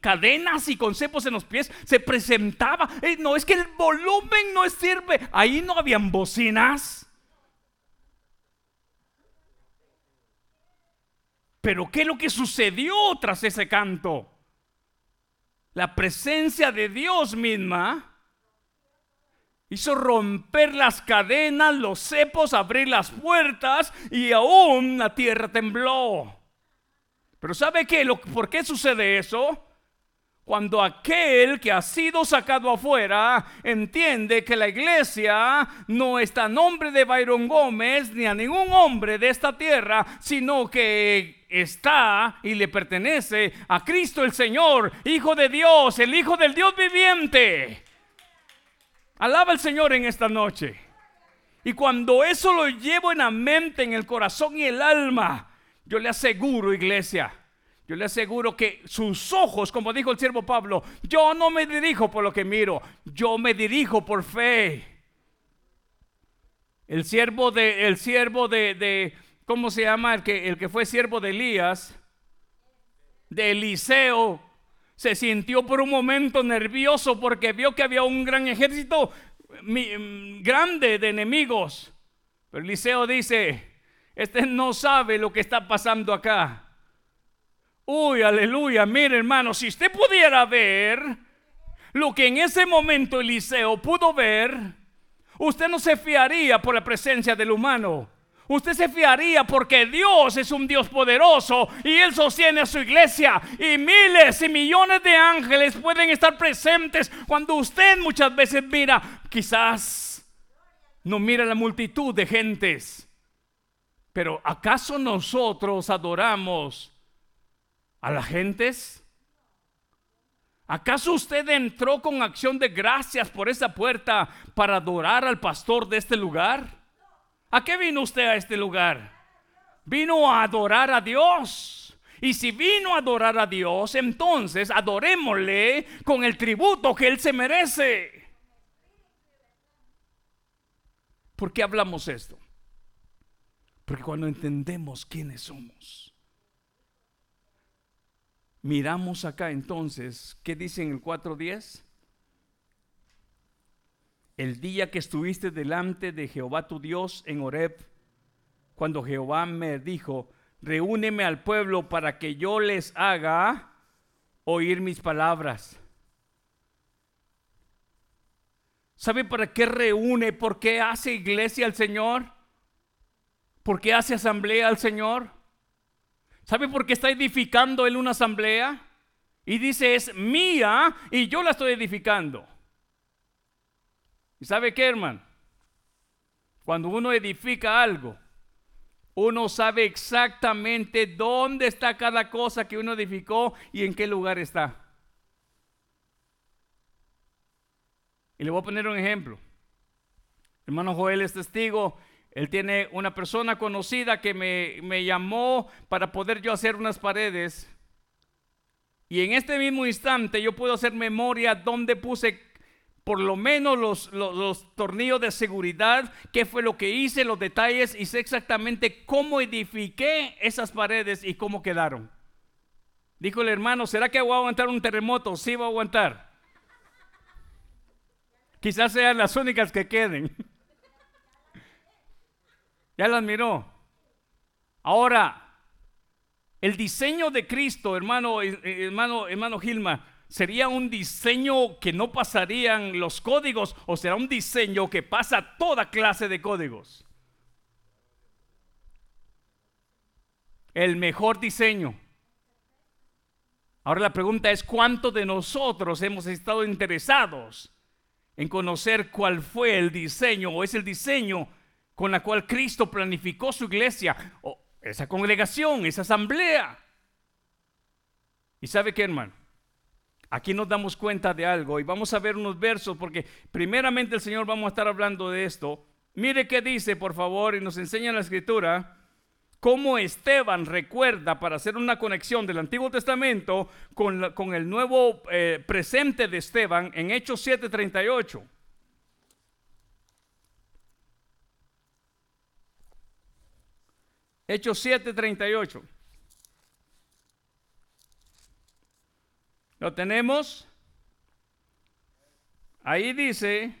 cadenas y con cepos en los pies. Se presentaba. Eh, no, es que el volumen no sirve. Ahí no habían bocinas. Pero ¿qué es lo que sucedió tras ese canto? La presencia de Dios misma Hizo romper las cadenas, los cepos, abrir las puertas y aún la tierra tembló. Pero ¿sabe qué? ¿Por qué sucede eso? Cuando aquel que ha sido sacado afuera entiende que la iglesia no está a nombre de Byron Gómez ni a ningún hombre de esta tierra, sino que está y le pertenece a Cristo el Señor, Hijo de Dios, el Hijo del Dios viviente. Alaba al Señor en esta noche. Y cuando eso lo llevo en la mente, en el corazón y el alma, yo le aseguro, iglesia, yo le aseguro que sus ojos, como dijo el siervo Pablo, yo no me dirijo por lo que miro, yo me dirijo por fe. El siervo de, el siervo de, ¿cómo se llama? El que, el que fue siervo de Elías, de Eliseo, se sintió por un momento nervioso porque vio que había un gran ejército mm, grande de enemigos. Pero Eliseo dice, este no sabe lo que está pasando acá. Uy, aleluya, mire hermano, si usted pudiera ver lo que en ese momento Eliseo pudo ver, usted no se fiaría por la presencia del humano usted se fiaría porque Dios es un Dios poderoso y Él sostiene a su iglesia y miles y millones de ángeles pueden estar presentes cuando usted muchas veces mira, quizás no mira la multitud de gentes, pero ¿acaso nosotros adoramos a las gentes? ¿Acaso usted entró con acción de gracias por esa puerta para adorar al pastor de este lugar? ¿A qué vino usted a este lugar? Vino a adorar a Dios. Y si vino a adorar a Dios, entonces adorémosle con el tributo que Él se merece. ¿Por qué hablamos esto? Porque cuando entendemos quiénes somos, miramos acá entonces, ¿qué dice en el 4.10? El día que estuviste delante de Jehová tu Dios en Horeb, cuando Jehová me dijo, reúneme al pueblo para que yo les haga oír mis palabras. ¿Sabe para qué reúne? ¿Por qué hace iglesia al Señor? ¿Por qué hace asamblea al Señor? ¿Sabe por qué está edificando él una asamblea? Y dice, es mía y yo la estoy edificando. ¿Y sabe qué, hermano? Cuando uno edifica algo, uno sabe exactamente dónde está cada cosa que uno edificó y en qué lugar está. Y le voy a poner un ejemplo. Hermano Joel es testigo. Él tiene una persona conocida que me, me llamó para poder yo hacer unas paredes. Y en este mismo instante yo puedo hacer memoria dónde puse por lo menos los, los, tornillos de seguridad, qué fue lo que hice, los detalles y sé exactamente cómo edifiqué esas paredes y cómo quedaron. Dijo el hermano, ¿será que voy a aguantar un terremoto? Sí, va a aguantar. Quizás sean las únicas que queden. ya las miró. Ahora, el diseño de Cristo, hermano, eh, hermano, hermano Gilma, ¿Sería un diseño que no pasarían los códigos o será un diseño que pasa toda clase de códigos? El mejor diseño. Ahora la pregunta es, ¿cuántos de nosotros hemos estado interesados en conocer cuál fue el diseño o es el diseño con la cual Cristo planificó su iglesia o esa congregación, esa asamblea? ¿Y sabe qué, hermano? Aquí nos damos cuenta de algo y vamos a ver unos versos porque primeramente el Señor vamos a estar hablando de esto. Mire qué dice, por favor, y nos enseña la escritura cómo Esteban recuerda para hacer una conexión del Antiguo Testamento con, con el nuevo eh, presente de Esteban en Hechos 7:38. Hechos 7:38. ¿Lo tenemos? Ahí dice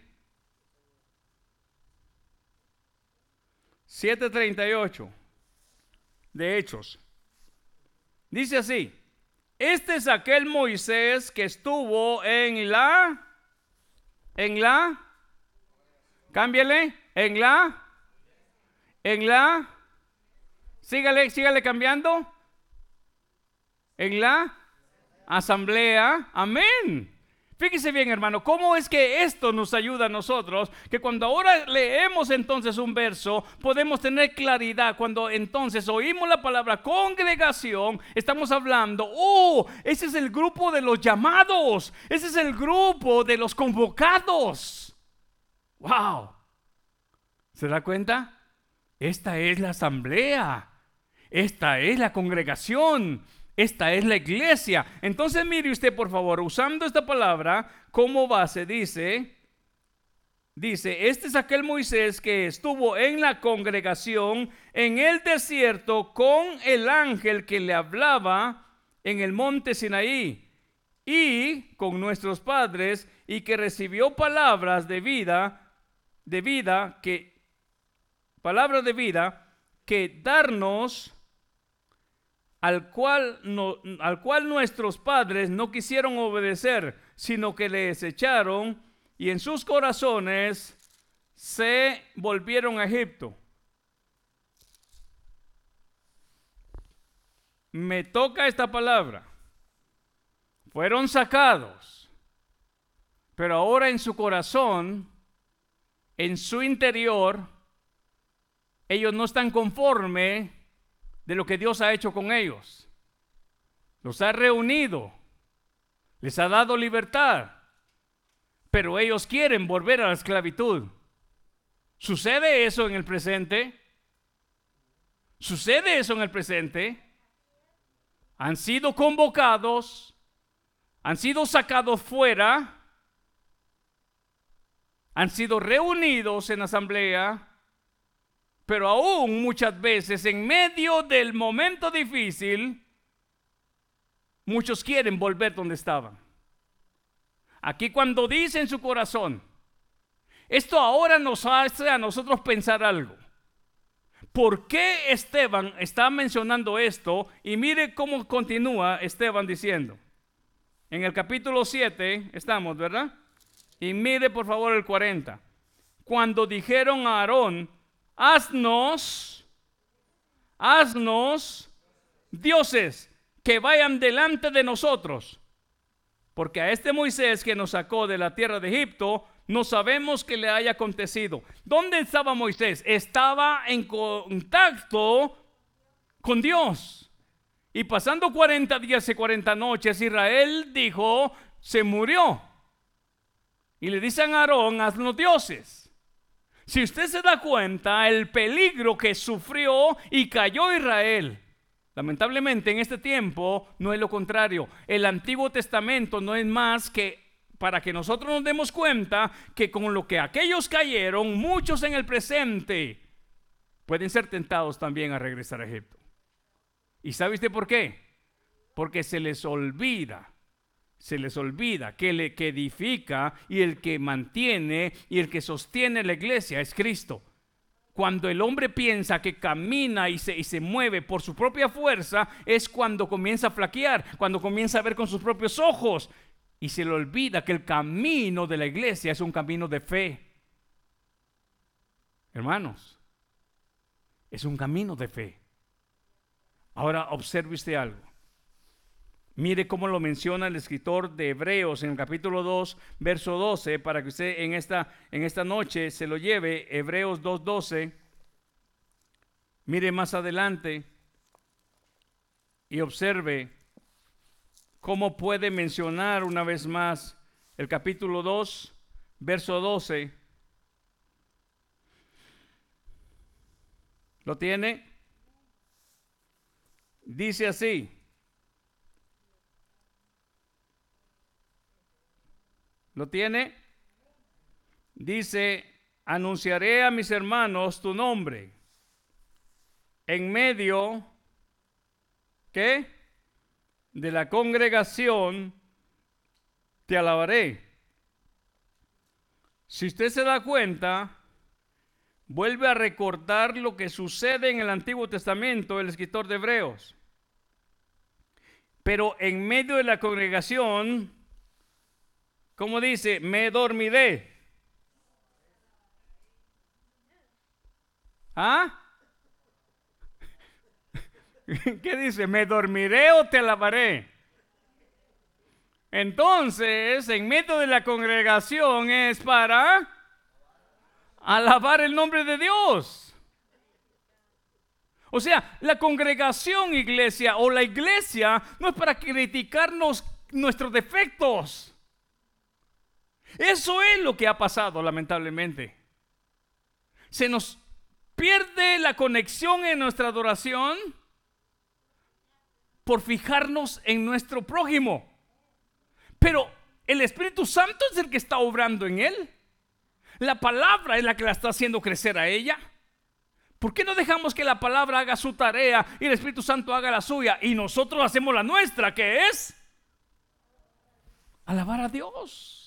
738 de Hechos. Dice así, este es aquel Moisés que estuvo en la, en la, cámbiale, en la, en la, sígale, sígale cambiando, en la, asamblea. Amén. Fíjese bien, hermano, cómo es que esto nos ayuda a nosotros, que cuando ahora leemos entonces un verso, podemos tener claridad. Cuando entonces oímos la palabra congregación, estamos hablando, oh, ese es el grupo de los llamados, ese es el grupo de los convocados. Wow. ¿Se da cuenta? Esta es la asamblea, esta es la congregación. Esta es la iglesia. Entonces mire usted, por favor, usando esta palabra como base, dice, dice, este es aquel Moisés que estuvo en la congregación en el desierto con el ángel que le hablaba en el monte Sinaí y con nuestros padres y que recibió palabras de vida, de vida que, palabras de vida que darnos al cual, al cual nuestros padres no quisieron obedecer, sino que le desecharon y en sus corazones se volvieron a Egipto. Me toca esta palabra. Fueron sacados, pero ahora en su corazón, en su interior, ellos no están conformes de lo que Dios ha hecho con ellos. Los ha reunido, les ha dado libertad, pero ellos quieren volver a la esclavitud. ¿Sucede eso en el presente? ¿Sucede eso en el presente? Han sido convocados, han sido sacados fuera, han sido reunidos en asamblea, pero aún muchas veces en medio del momento difícil, muchos quieren volver donde estaban. Aquí cuando dice en su corazón, esto ahora nos hace a nosotros pensar algo. ¿Por qué Esteban está mencionando esto? Y mire cómo continúa Esteban diciendo. En el capítulo 7 estamos, ¿verdad? Y mire por favor el 40. Cuando dijeron a Aarón, haznos, haznos dioses que vayan delante de nosotros. Porque a este Moisés que nos sacó de la tierra de Egipto, no sabemos que le haya acontecido. ¿Dónde estaba Moisés? Estaba en contacto con Dios. Y pasando 40 días y 40 noches, Israel dijo, se murió. Y le dicen a Aarón, haz los dioses. Si usted se da cuenta, el peligro que sufrió y cayó Israel Lamentablemente en este tiempo no es lo contrario. El Antiguo Testamento no es más que para que nosotros nos demos cuenta que con lo que aquellos cayeron, muchos en el presente pueden ser tentados también a regresar a Egipto. ¿Y sabe usted por qué? Porque se les olvida, se les olvida que el que edifica y el que mantiene y el que sostiene la iglesia es Cristo. Cuando el hombre piensa que camina y se, y se, mueve por su propia fuerza, es cuando comienza a flaquear, cuando comienza a ver con sus propios ojos y se le olvida que el camino de la iglesia es un camino de fe. Hermanos, es un camino de fe. Ahora observe usted algo. Mire cómo lo menciona el escritor de Hebreos en el capítulo 2, verso 12, para que usted en esta, noche se lo lleve, Hebreos 2.12. Mire más adelante y observe cómo puede mencionar una vez más el capítulo 2, verso 12. ¿Lo tiene? Dice así. ¿Lo tiene? Dice, anunciaré a mis hermanos tu nombre. En medio, ¿qué? De la congregación te alabaré. Si usted se da cuenta, vuelve a recordar lo que sucede en el Antiguo Testamento, el escritor de Hebreos. Pero en medio de la congregación, ¿Cómo dice? Me dormiré. ¿Ah? ¿Qué dice? ¿Me dormiré o te alabaré? Entonces, en medio de la congregación es para alabar el nombre de Dios. O sea, la congregación iglesia o la iglesia no es para criticarnos nuestros defectos. Eso es lo que ha pasado, lamentablemente. Se nos pierde la conexión en nuestra adoración por fijarnos en nuestro prójimo. Pero el Espíritu Santo es el que está obrando en él. La palabra es la que la está haciendo crecer a ella. ¿Por qué no dejamos que la palabra haga su tarea y el Espíritu Santo haga la suya y nosotros hacemos la nuestra, que es alabar a Dios?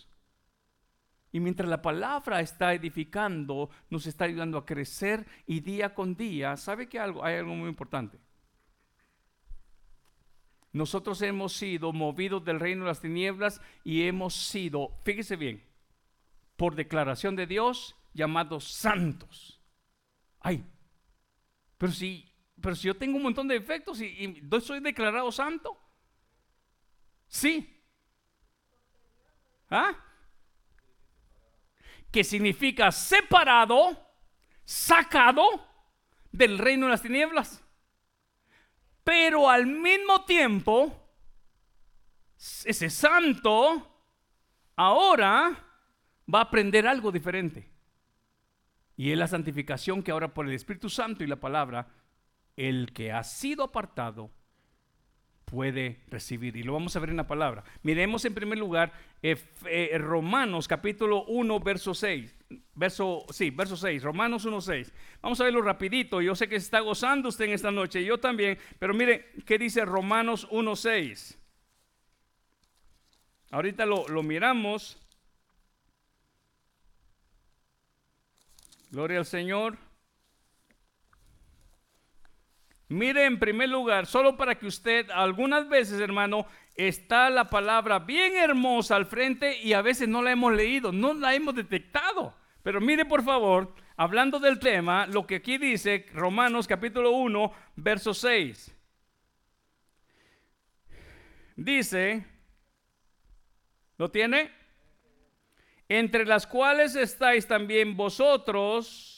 Y mientras la palabra está edificando, nos está ayudando a crecer y día con día, ¿sabe que algo? Hay algo muy importante. Nosotros hemos sido movidos del reino de las tinieblas y hemos sido, fíjese bien, por declaración de Dios, llamados santos. Ay, pero si, pero si yo tengo un montón de efectos y, y soy declarado santo, sí. ¿Ah? Que significa separado, sacado del reino de las tinieblas. Pero al mismo tiempo, ese santo ahora va a aprender algo diferente. Y es la santificación que ahora por el Espíritu Santo y la palabra, el que ha sido apartado puede recibir. Y lo vamos a ver en la palabra. Miremos en primer lugar eh, Romanos capítulo 1, verso 6. Verso, sí, verso 6, Romanos 1, 6. Vamos a verlo rapidito. Yo sé que se está gozando usted en esta noche, yo también. Pero mire, ¿qué dice Romanos 1, 6? Ahorita lo, lo miramos. Gloria al Señor. Mire en primer lugar, solo para que usted, algunas veces hermano, está la palabra bien hermosa al frente y a veces no la hemos leído, no la hemos detectado. Pero mire por favor, hablando del tema, lo que aquí dice Romanos capítulo 1, verso 6. Dice, ¿lo tiene? Entre las cuales estáis también vosotros,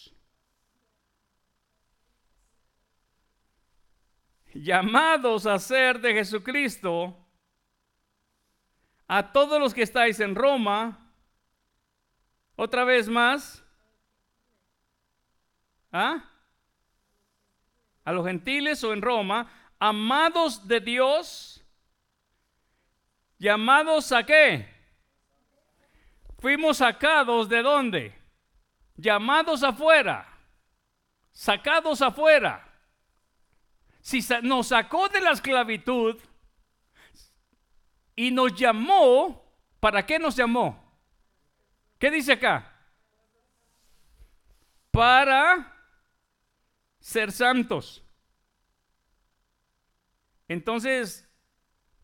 llamados a ser de Jesucristo, a todos los que estáis en Roma, otra vez más, ¿ah? A los gentiles o en Roma, amados de Dios, llamados a qué? Fuimos sacados de dónde? Llamados afuera, sacados afuera. Si nos sacó de la esclavitud y nos llamó, ¿para qué nos llamó? ¿Qué dice acá? Para ser santos. Entonces,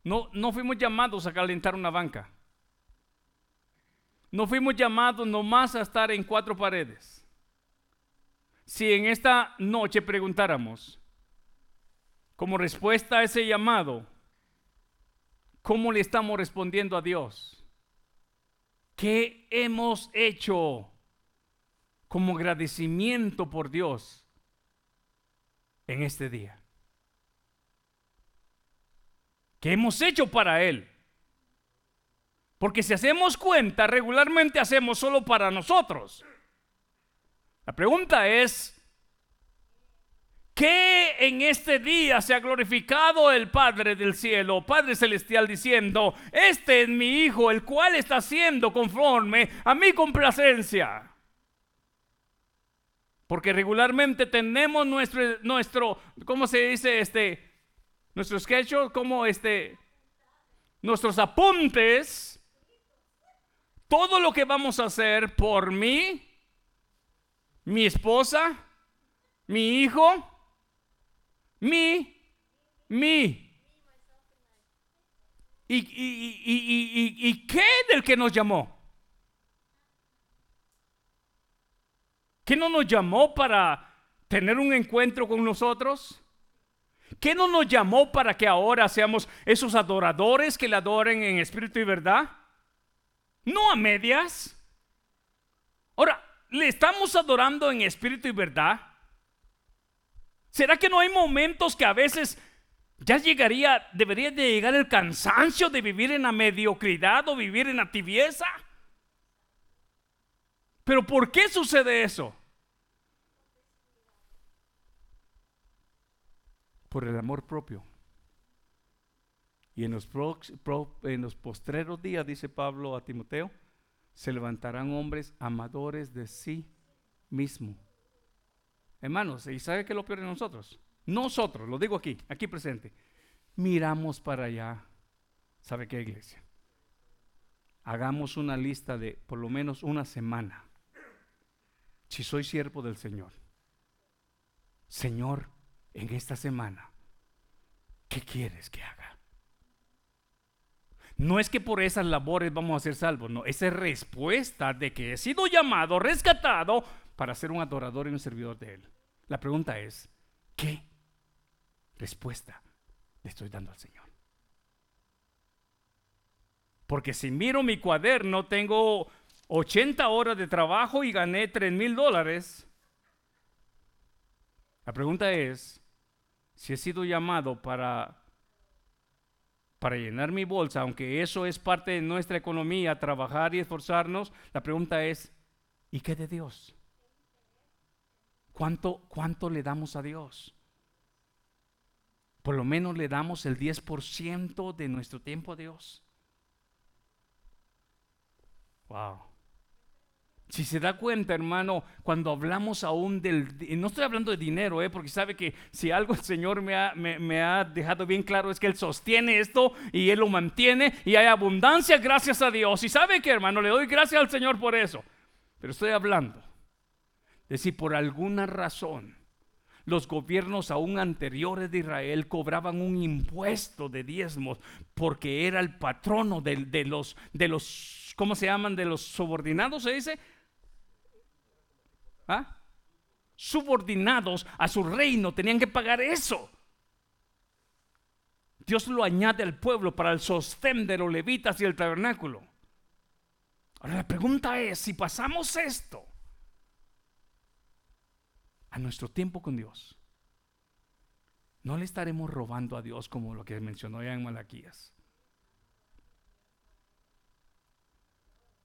no, no fuimos llamados a calentar una banca. No fuimos llamados nomás a estar en cuatro paredes. Si en esta noche preguntáramos, como respuesta a ese llamado, ¿cómo le estamos respondiendo a Dios? ¿Qué hemos hecho como agradecimiento por Dios en este día? ¿Qué hemos hecho para Él? Porque si hacemos cuenta, regularmente hacemos solo para nosotros. La pregunta es, ¿qué en este día se ha glorificado el Padre del cielo, Padre celestial, diciendo, este es mi Hijo, el cual está siendo conforme a mi complacencia? Porque regularmente tenemos nuestro, nuestro ¿cómo se dice? Este, nuestro schedule, como este, nuestros apuntes todo lo que vamos a hacer por mí, mi esposa, mi hijo, mi, mi. ¿Y, y, y, qué del que nos llamó? ¿Qué no nos llamó para tener un encuentro con nosotros? ¿Qué no nos llamó para que ahora seamos esos adoradores que le adoren en espíritu y verdad? no a medias. Ahora, ¿le estamos adorando en espíritu y verdad? ¿Será que no hay momentos que a veces ya llegaría, debería de llegar el cansancio de vivir en la mediocridad o vivir en la tibieza? Pero ¿por qué sucede eso? Por el amor propio. Y en los, en los postreros días, dice Pablo a Timoteo, se levantarán hombres amadores de sí mismo. Hermanos, ¿y sabe qué es lo peor de nosotros? Nosotros, lo digo aquí, aquí presente, miramos para allá. ¿Sabe qué, iglesia? Hagamos una lista de por lo menos una semana. Si soy siervo del Señor. Señor, en esta semana, ¿qué quieres que haga? No es que por esas labores vamos a ser salvos, no, esa es respuesta de que he sido llamado, rescatado para ser un adorador y un servidor de Él. La pregunta es, ¿qué respuesta le estoy dando al Señor? Porque si miro mi cuaderno, tengo 80 horas de trabajo y gané 3 mil dólares. La pregunta es, si he sido llamado para para llenar mi bolsa, aunque eso es parte de nuestra economía, trabajar y esforzarnos, la pregunta es, ¿y qué de Dios? ¿Cuánto, cuánto le damos a Dios? Por lo menos le damos el 10% de nuestro tiempo a Dios. Wow. Si se da cuenta, hermano, cuando hablamos aún del... No estoy hablando de dinero, ¿eh? porque sabe que si algo el Señor me ha, me, ha dejado bien claro es que Él sostiene esto y Él lo mantiene y hay abundancia gracias a Dios. Y sabe que, hermano, le doy gracias al Señor por eso. Pero estoy hablando de si por alguna razón los gobiernos aún anteriores de Israel cobraban un impuesto de diezmos porque era el patrono de, los, de los, ¿cómo se llaman? De los subordinados, se dice ¿Ah? subordinados a su reino, tenían que pagar eso. Dios lo añade al pueblo para el sostén de los levitas y el tabernáculo. Ahora la pregunta es, si pasamos esto a nuestro tiempo con Dios, no le estaremos robando a Dios como lo que mencionó ya en Malaquías.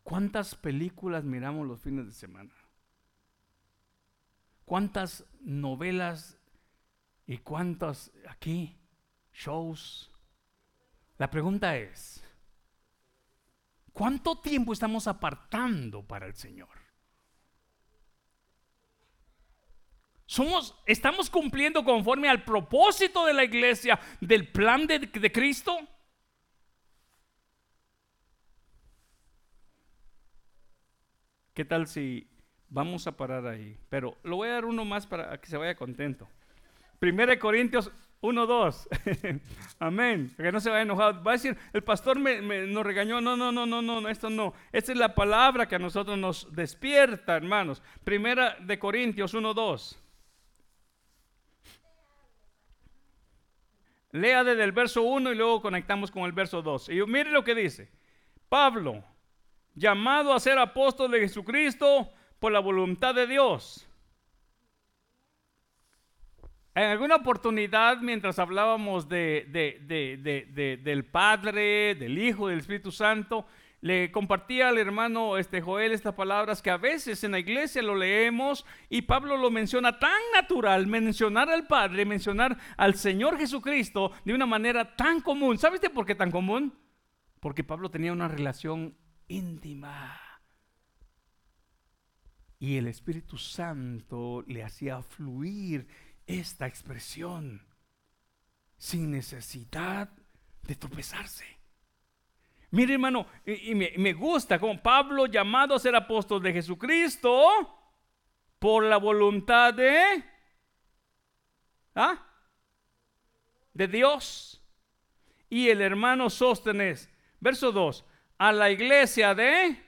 ¿Cuántas películas miramos los fines de semana? ¿Cuántas novelas y cuántos aquí shows? La pregunta es, ¿cuánto tiempo estamos apartando para el Señor? Somos, ¿Estamos cumpliendo conforme al propósito de la iglesia, del plan de, Cristo? ¿Qué tal si vamos a parar ahí? Pero lo voy a dar uno más para que se vaya contento. Primera de Corintios 1, 2. Amén. Que no se vaya enojado. Va a decir, el pastor me, nos regañó. No, no, no, no, no, esto no. Esta es la palabra que a nosotros nos despierta, hermanos. Primera de Corintios 1, 2. Lea desde el verso 1 y luego conectamos con el verso 2. Y mire lo que dice. Pablo, llamado a ser apóstol de Jesucristo por la voluntad de Dios. En alguna oportunidad, mientras hablábamos de, del Padre, del Hijo, del Espíritu Santo, le compartía al hermano este Joel estas palabras que a veces en la iglesia lo leemos y Pablo lo menciona tan natural, mencionar al Padre, mencionar al Señor Jesucristo de una manera tan común. ¿Sabes por qué tan común? Porque Pablo tenía una relación íntima. Y el Espíritu Santo le hacía fluir esta expresión sin necesidad de tropezarse. Mire hermano, y, me, gusta como Pablo llamado a ser apóstol de Jesucristo por la voluntad de... ¿Ah? Dios. Y el hermano Sóstenes, verso 2, a la iglesia de,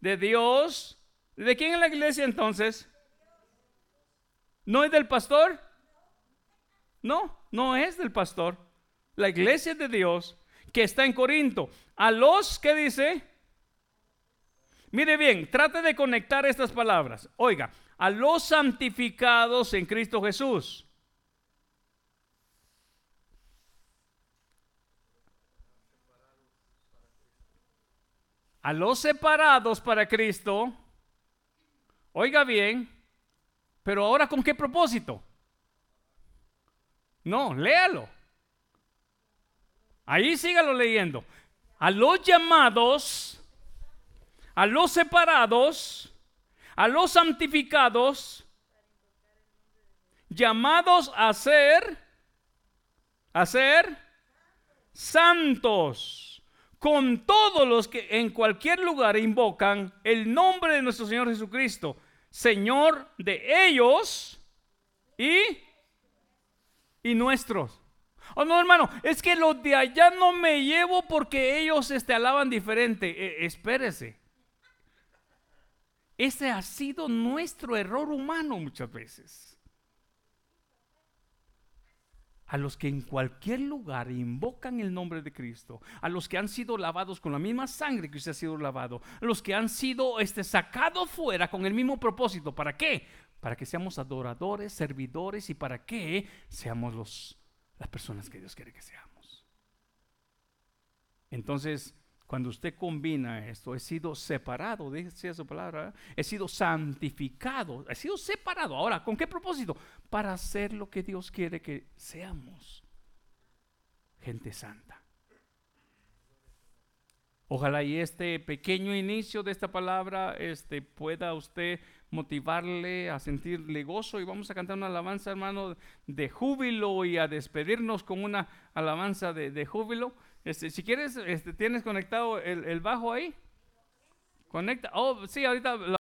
de Dios. ¿De quién es la iglesia entonces? ¿No es del pastor? No, no es del pastor. La iglesia es de Dios que está en Corinto. A los que dice, mire bien, trate de conectar estas palabras. Oiga, a los santificados en Cristo Jesús. A los separados para Cristo. Oiga bien, pero ahora con qué propósito? No, léalo. Ahí sígalo leyendo. A los llamados, a los separados, a los santificados, llamados a ser, a ser santos, con todos los que en cualquier lugar invocan el nombre de nuestro Señor Jesucristo, Señor de ellos y, y nuestros. Oh, no, hermano, es que los de allá no me llevo porque ellos este, alaban diferente. E, espérese. Ese ha sido nuestro error humano muchas veces. A los que en cualquier lugar invocan el nombre de Cristo, a los que han sido lavados con la misma sangre que usted ha sido lavado, a los que han sido este, sacados fuera con el mismo propósito. ¿Para qué? Para que seamos adoradores, servidores y para que seamos los las personas que Dios quiere que seamos. Entonces, cuando usted combina esto, he sido separado, dice su palabra, he sido santificado, he sido separado. Ahora, ¿con qué propósito? Para hacer lo que Dios quiere que seamos. Gente santa. Ojalá y este pequeño inicio de esta palabra este, pueda usted motivarle a sentirle gozo y vamos a cantar una alabanza, hermano, de júbilo y a despedirnos con una alabanza de, júbilo. Este, si quieres, este, ¿tienes conectado el, el bajo ahí? Conecta. Oh, sí, ahorita